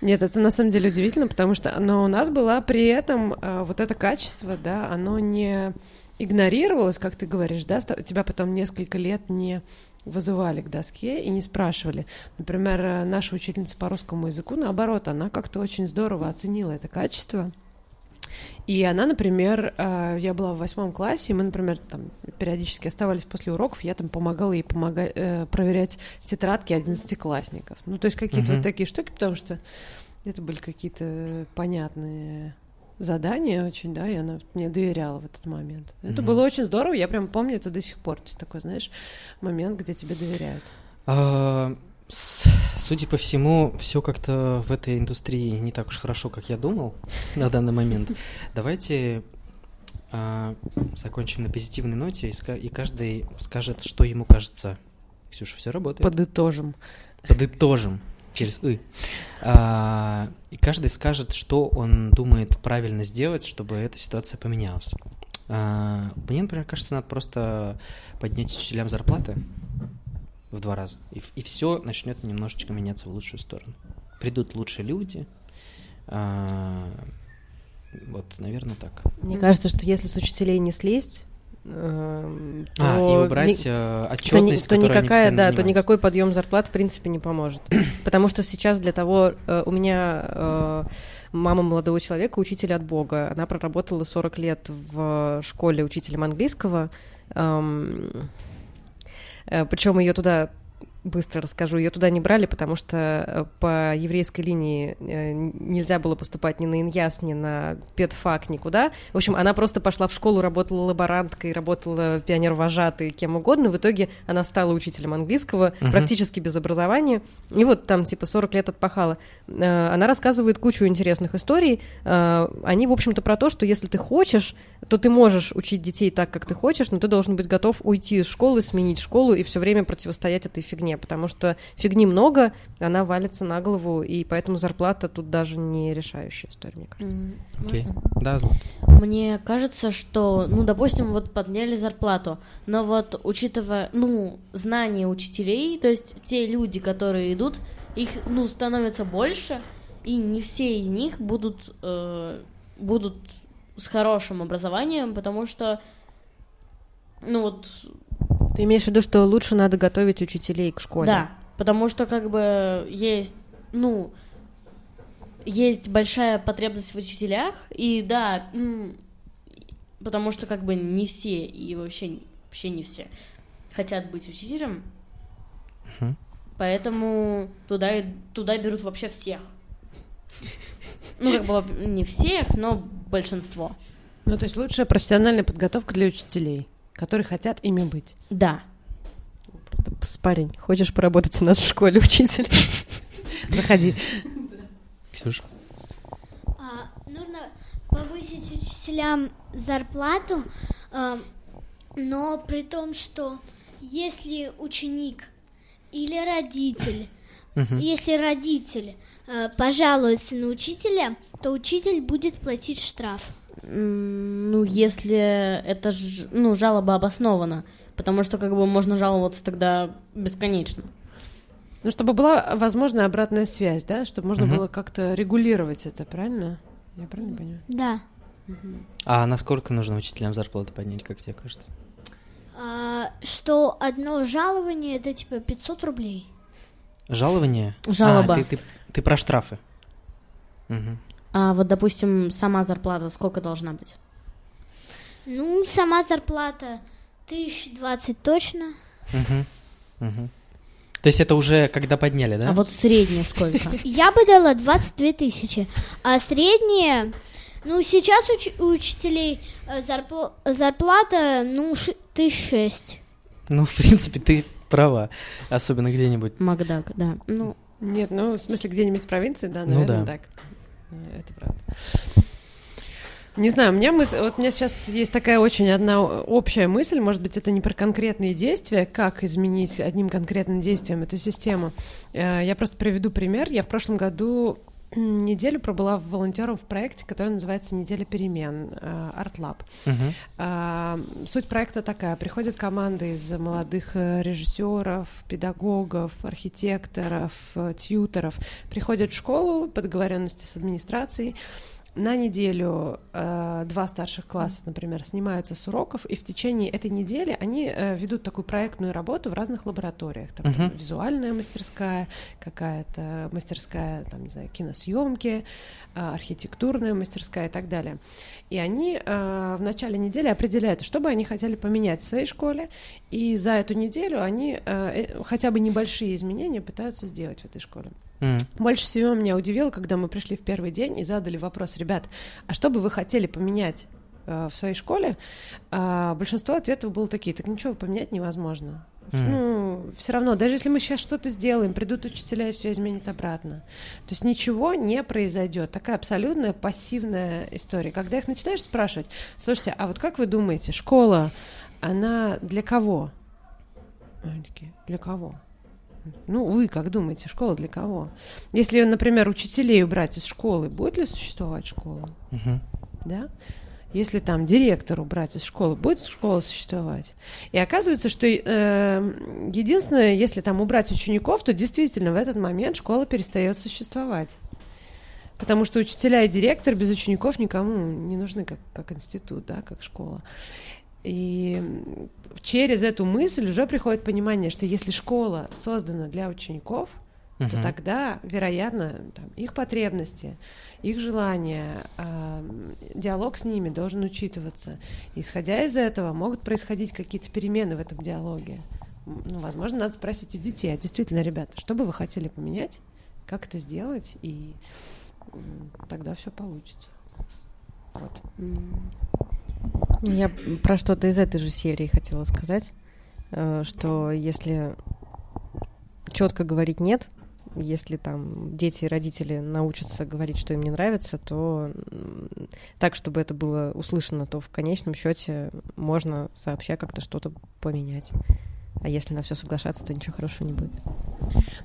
Нет, это на самом деле удивительно, потому что но у нас было при этом э, вот это качество, да, оно не игнорировалось, как ты говоришь, да, тебя потом несколько лет не вызывали к доске и не спрашивали. Например, э, наша учительница по русскому языку, наоборот, она как-то очень здорово оценила это качество. И она, например, э, я была в восьмом классе, и мы, например, там периодически оставались после уроков, я там помогала ей помогать, э, проверять тетрадки одиннадцатиклассников. Ну, то есть какие-то mm-hmm. вот такие штуки, потому что это были какие-то понятные задание очень, да, и она мне доверяла в этот момент. Mm-hmm. Это было очень здорово, я прям помню это до сих пор. То есть такой, знаешь, момент, где тебе доверяют. А, судя по всему, все как-то в этой индустрии не так уж хорошо, как я думал на данный момент. Давайте а, закончим на позитивной ноте, и, и каждый скажет, что ему кажется. Ксюша, все работает. Подытожим. Подытожим через «ы». А, и каждый скажет, что он думает правильно сделать, чтобы эта ситуация поменялась. А, мне, например, кажется, надо просто поднять учителям зарплаты в два раза, и, и все начнет немножечко меняться в лучшую сторону. Придут лучшие люди, а, вот, наверное, так. Мне кажется, что если с учителей не слезть, э, А, то и убрать ни- э, то, ни- отчетность, то никакая, да, то никакой подъем зарплат в принципе не поможет. Потому что сейчас для того э, у меня э, мама молодого человека, учитель от Бога. Она проработала 40 лет в школе учителем английского. Причем ее туда быстро расскажу. Ее туда не брали, потому что э, по еврейской линии э, нельзя было поступать ни на иньяс, ни на педфак, никуда. В общем, она просто пошла в школу, работала лаборанткой, работала пионер-вожатой, кем угодно. В итоге она стала учителем английского, Мгм. практически без образования. И вот там типа 40 лет отпахала. Э, Она рассказывает кучу интересных историй. Они, в общем-то, про то, что если ты хочешь, то ты можешь учить детей так, как ты хочешь, но ты должен быть готов уйти из школы, сменить школу и все время противостоять этой фигне, потому что фигни много, она валится на голову, и поэтому зарплата тут даже не решающая история, мне кажется. Окей. можно? Да, Злат. Мне кажется, что, ну, допустим, вот подняли зарплату, но вот учитывая, ну, знания учителей, то есть те люди, которые идут, их, ну, становится больше, и не все из них будут, э, будут с хорошим образованием, потому что, ну, вот, Ты имеешь в виду, что лучше надо готовить учителей к школе? да, потому что, как бы, есть, ну, есть большая потребность в учителях, и да, потому что как бы не все и вообще вообще не все хотят быть учителем, Мгм. поэтому туда туда берут вообще всех. Ну как бы не всех, но большинство. Ну, то есть лучшая профессиональная подготовка для учителей, которые хотят ими быть. Да. Просто, «Пс, парень, хочешь поработать у нас в школе учитель? Заходи. Ксюша. А, нужно повысить учителям зарплату, а, но при том, что если ученик или родитель, если родитель а, пожалуется на учителя, то учитель будет платить штраф. Ну, если это ж- ну, жалоба обоснована, потому что как бы можно жаловаться тогда бесконечно. Ну, чтобы была возможна обратная связь, да, чтобы можно Мгм. было как-то регулировать это, правильно? Я правильно понимаю? Да. А насколько нужно учителям зарплату поднять, как тебе кажется? А, что одно жалование это типа 500 рублей. Жалование? Жалоба. А, ты, ты, ты про штрафы. Мгм. А вот, допустим, сама зарплата сколько должна быть? Ну, сама зарплата 1020 точно. Мгм. Мгм. То есть это уже когда подняли, да? А вот средняя сколько? Я бы дала 22 тысячи. А средняя... Ну, сейчас у учителей э, зарпла- зарплата, ну, тысяч шесть. Ну, в принципе, ты права. Особенно где-нибудь. Макдак, да. Ну, Нет, ну, в смысле, где-нибудь в провинции, да, Ну наверное, да. так. Э, Это правда. Не знаю, у меня мысль, вот у меня сейчас есть такая очень одна общая мысль, может быть, это не про конкретные действия, как изменить одним конкретным действием эту систему. Э, Я просто приведу пример. Я в прошлом году неделю пробыла волонтером в проекте, который называется «Неделя перемен», э, ArtLab. Мгм. А, Суть проекта такая. Приходят команды из молодых э, режиссеров, педагогов, архитекторов, э, тьюторов. Приходят в школу по договоренности с администрацией. На неделю э, два старших класса, например, снимаются с уроков, и в течение этой недели они э, ведут такую проектную работу в разных лабораториях. Там, там Мгм. визуальная мастерская, какая-то мастерская, там, не знаю, киносъемки, э, архитектурная мастерская и так далее. И они э, в начале недели определяют, что бы они хотели поменять в своей школе, и за эту неделю они э, э, хотя бы небольшие изменения пытаются сделать в этой школе. М. Больше всего меня удивило, когда мы пришли в первый день и задали вопрос, ребят, а что бы вы хотели поменять э, в своей школе? А, большинство ответов было такие, так ничего поменять невозможно. Мгм. Ну, все равно, даже если мы сейчас что-то сделаем, придут учителя и все изменит обратно. То есть ничего не произойдет. Такая абсолютная пассивная история. Когда их начинаешь спрашивать, слушайте, а вот как вы думаете, школа, она для кого? Они такие, для кого? Ну, вы как думаете, школа для кого? Если, например, учителей убрать из школы, будет ли существовать школа? Мгм. Да? Если там директор убрать из школы, будет школа существовать? И оказывается, что э, единственное, если там убрать учеников, то действительно в этот момент школа перестает существовать. Потому что учителя и директор без учеников никому не нужны как, как институт, да, как школа. И через эту мысль уже приходит понимание, что если школа создана для учеников, то Мгм. тогда, вероятно, там, их потребности, их желания, а, диалог с ними должен учитываться. Исходя из этого, могут происходить какие-то перемены в этом диалоге. Ну, возможно, надо спросить у детей, а действительно, ребята, что бы вы хотели поменять, как это сделать, и тогда все получится. Вот. Я про что-то из этой же серии хотела сказать, э, что если четко говорить нет, если там дети и родители научатся говорить, что им не нравится, то так, чтобы это было услышано, то в конечном счете можно сообща как-то что-то поменять. А если на все соглашаться, то ничего хорошего не будет.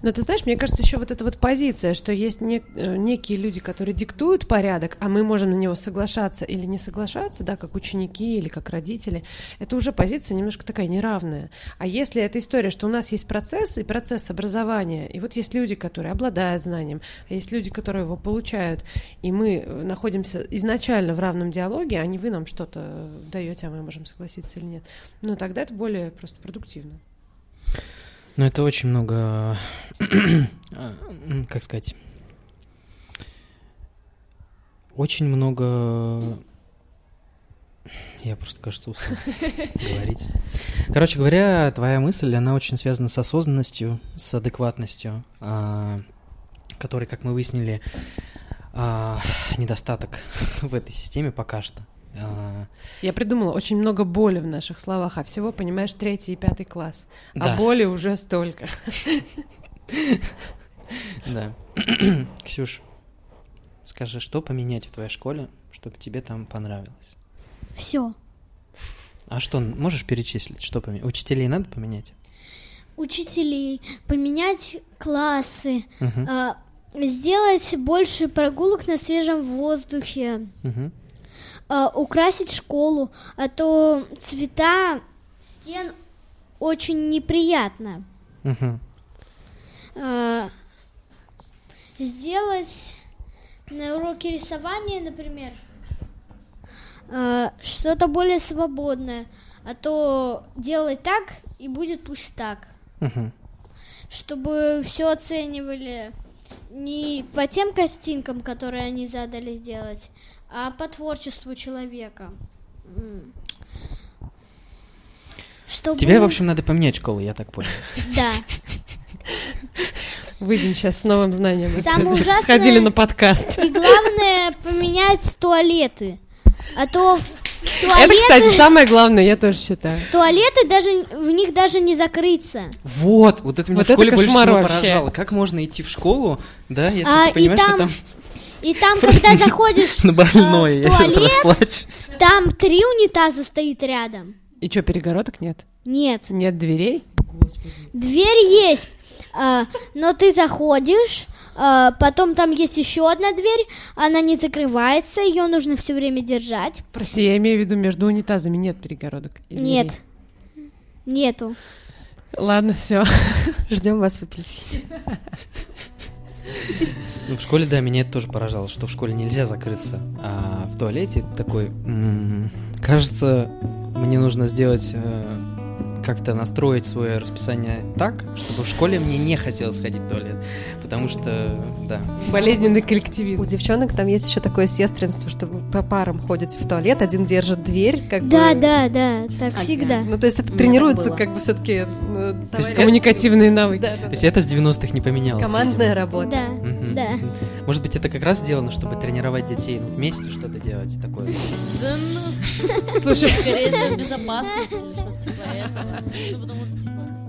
Но ты знаешь, мне кажется, еще вот эта вот позиция, что есть не- э, некие люди, которые диктуют порядок, а мы можем на него соглашаться или не соглашаться, да, как ученики или как родители, это уже позиция немножко такая неравная. А если эта история, что у нас есть процесс и процесс образования, и вот есть люди, которые обладают знанием, а есть люди, которые его получают, и мы э, находимся изначально в равном диалоге, а не вы нам что-то даете, а мы можем согласиться или нет, ну тогда это более просто продуктивно. Ну, это очень много, м, как сказать, очень много... Я просто, кажется, устал говорить. Короче говоря, твоя мысль, она очень связана с осознанностью, с адекватностью, а, который, как мы выяснили, а, недостаток в этой системе пока что. А, Я придумала очень много боли в наших словах, а всего, понимаешь, третий и пятый класс. Да. А боли уже столько. Да. Ксюш, скажи, что поменять в твоей школе, чтобы тебе там понравилось? Все. А что, можешь перечислить, что поменять? Учителей надо поменять? Учителей, поменять классы, а, сделать больше прогулок на свежем воздухе, мгм. А, украсить школу, а то цвета стен очень неприятно. Мгм. А, сделать на уроке рисования, например, а, что-то более свободное, а то делать так и будет пусть так, Мгм. чтобы все оценивали не по тем картинкам, которые они задали сделать, а по творчеству человека. Чтобы... Тебе, в общем, надо поменять школу, я так понял. Да. Выйдем сейчас с новым знанием. Самое ужасное- Сходили на подкаст. И главное поменять туалеты. А то в Это, туалеты, кстати, самое главное, я тоже считаю. туалеты даже в них даже не закрыться. Вот, вот это меня Вот в школе больше кошмар всего вообще. поражало. Как можно идти в школу, да, если А, ты и понимаешь, что там там И там, когда заходишь на больное, в я сейчас туалет, расплачусь. там три унитаза стоит рядом. И что, перегородок нет? Нет, Нет дверей? дверь есть, а, но ты заходишь, а, потом там есть еще одна дверь, она не закрывается, ее нужно все время держать. Прости, я имею в виду, между унитазами нет перегородок. Нет, нету. Ладно, все. Ждем вас в апельсине. Ну, в школе, да, меня это тоже поражало, что в школе нельзя закрыться. А в туалете такой, кажется, мне нужно сделать, э, как-то настроить свое расписание так, чтобы в школе мне не хотелось ходить в туалет. Потому что, да. Болезненный У коллективизм. девчонок там есть еще такое сестринство, что вы по парам ходите в туалет, один держит дверь, как Да, бы. да, да, так Ага. всегда. Ну, то есть это У тренируется как бы все-таки есть Коммуникативные навыки. Да, да, То есть да. это с 90-х не поменялось. Командная видимо. работа. Да. Да. Может быть, это как раз сделано, чтобы тренировать детей ну, вместе что-то делать такое. Да ну, Слушай, скорее для безопасности или что-то типа этого. Ну, потому что, типа,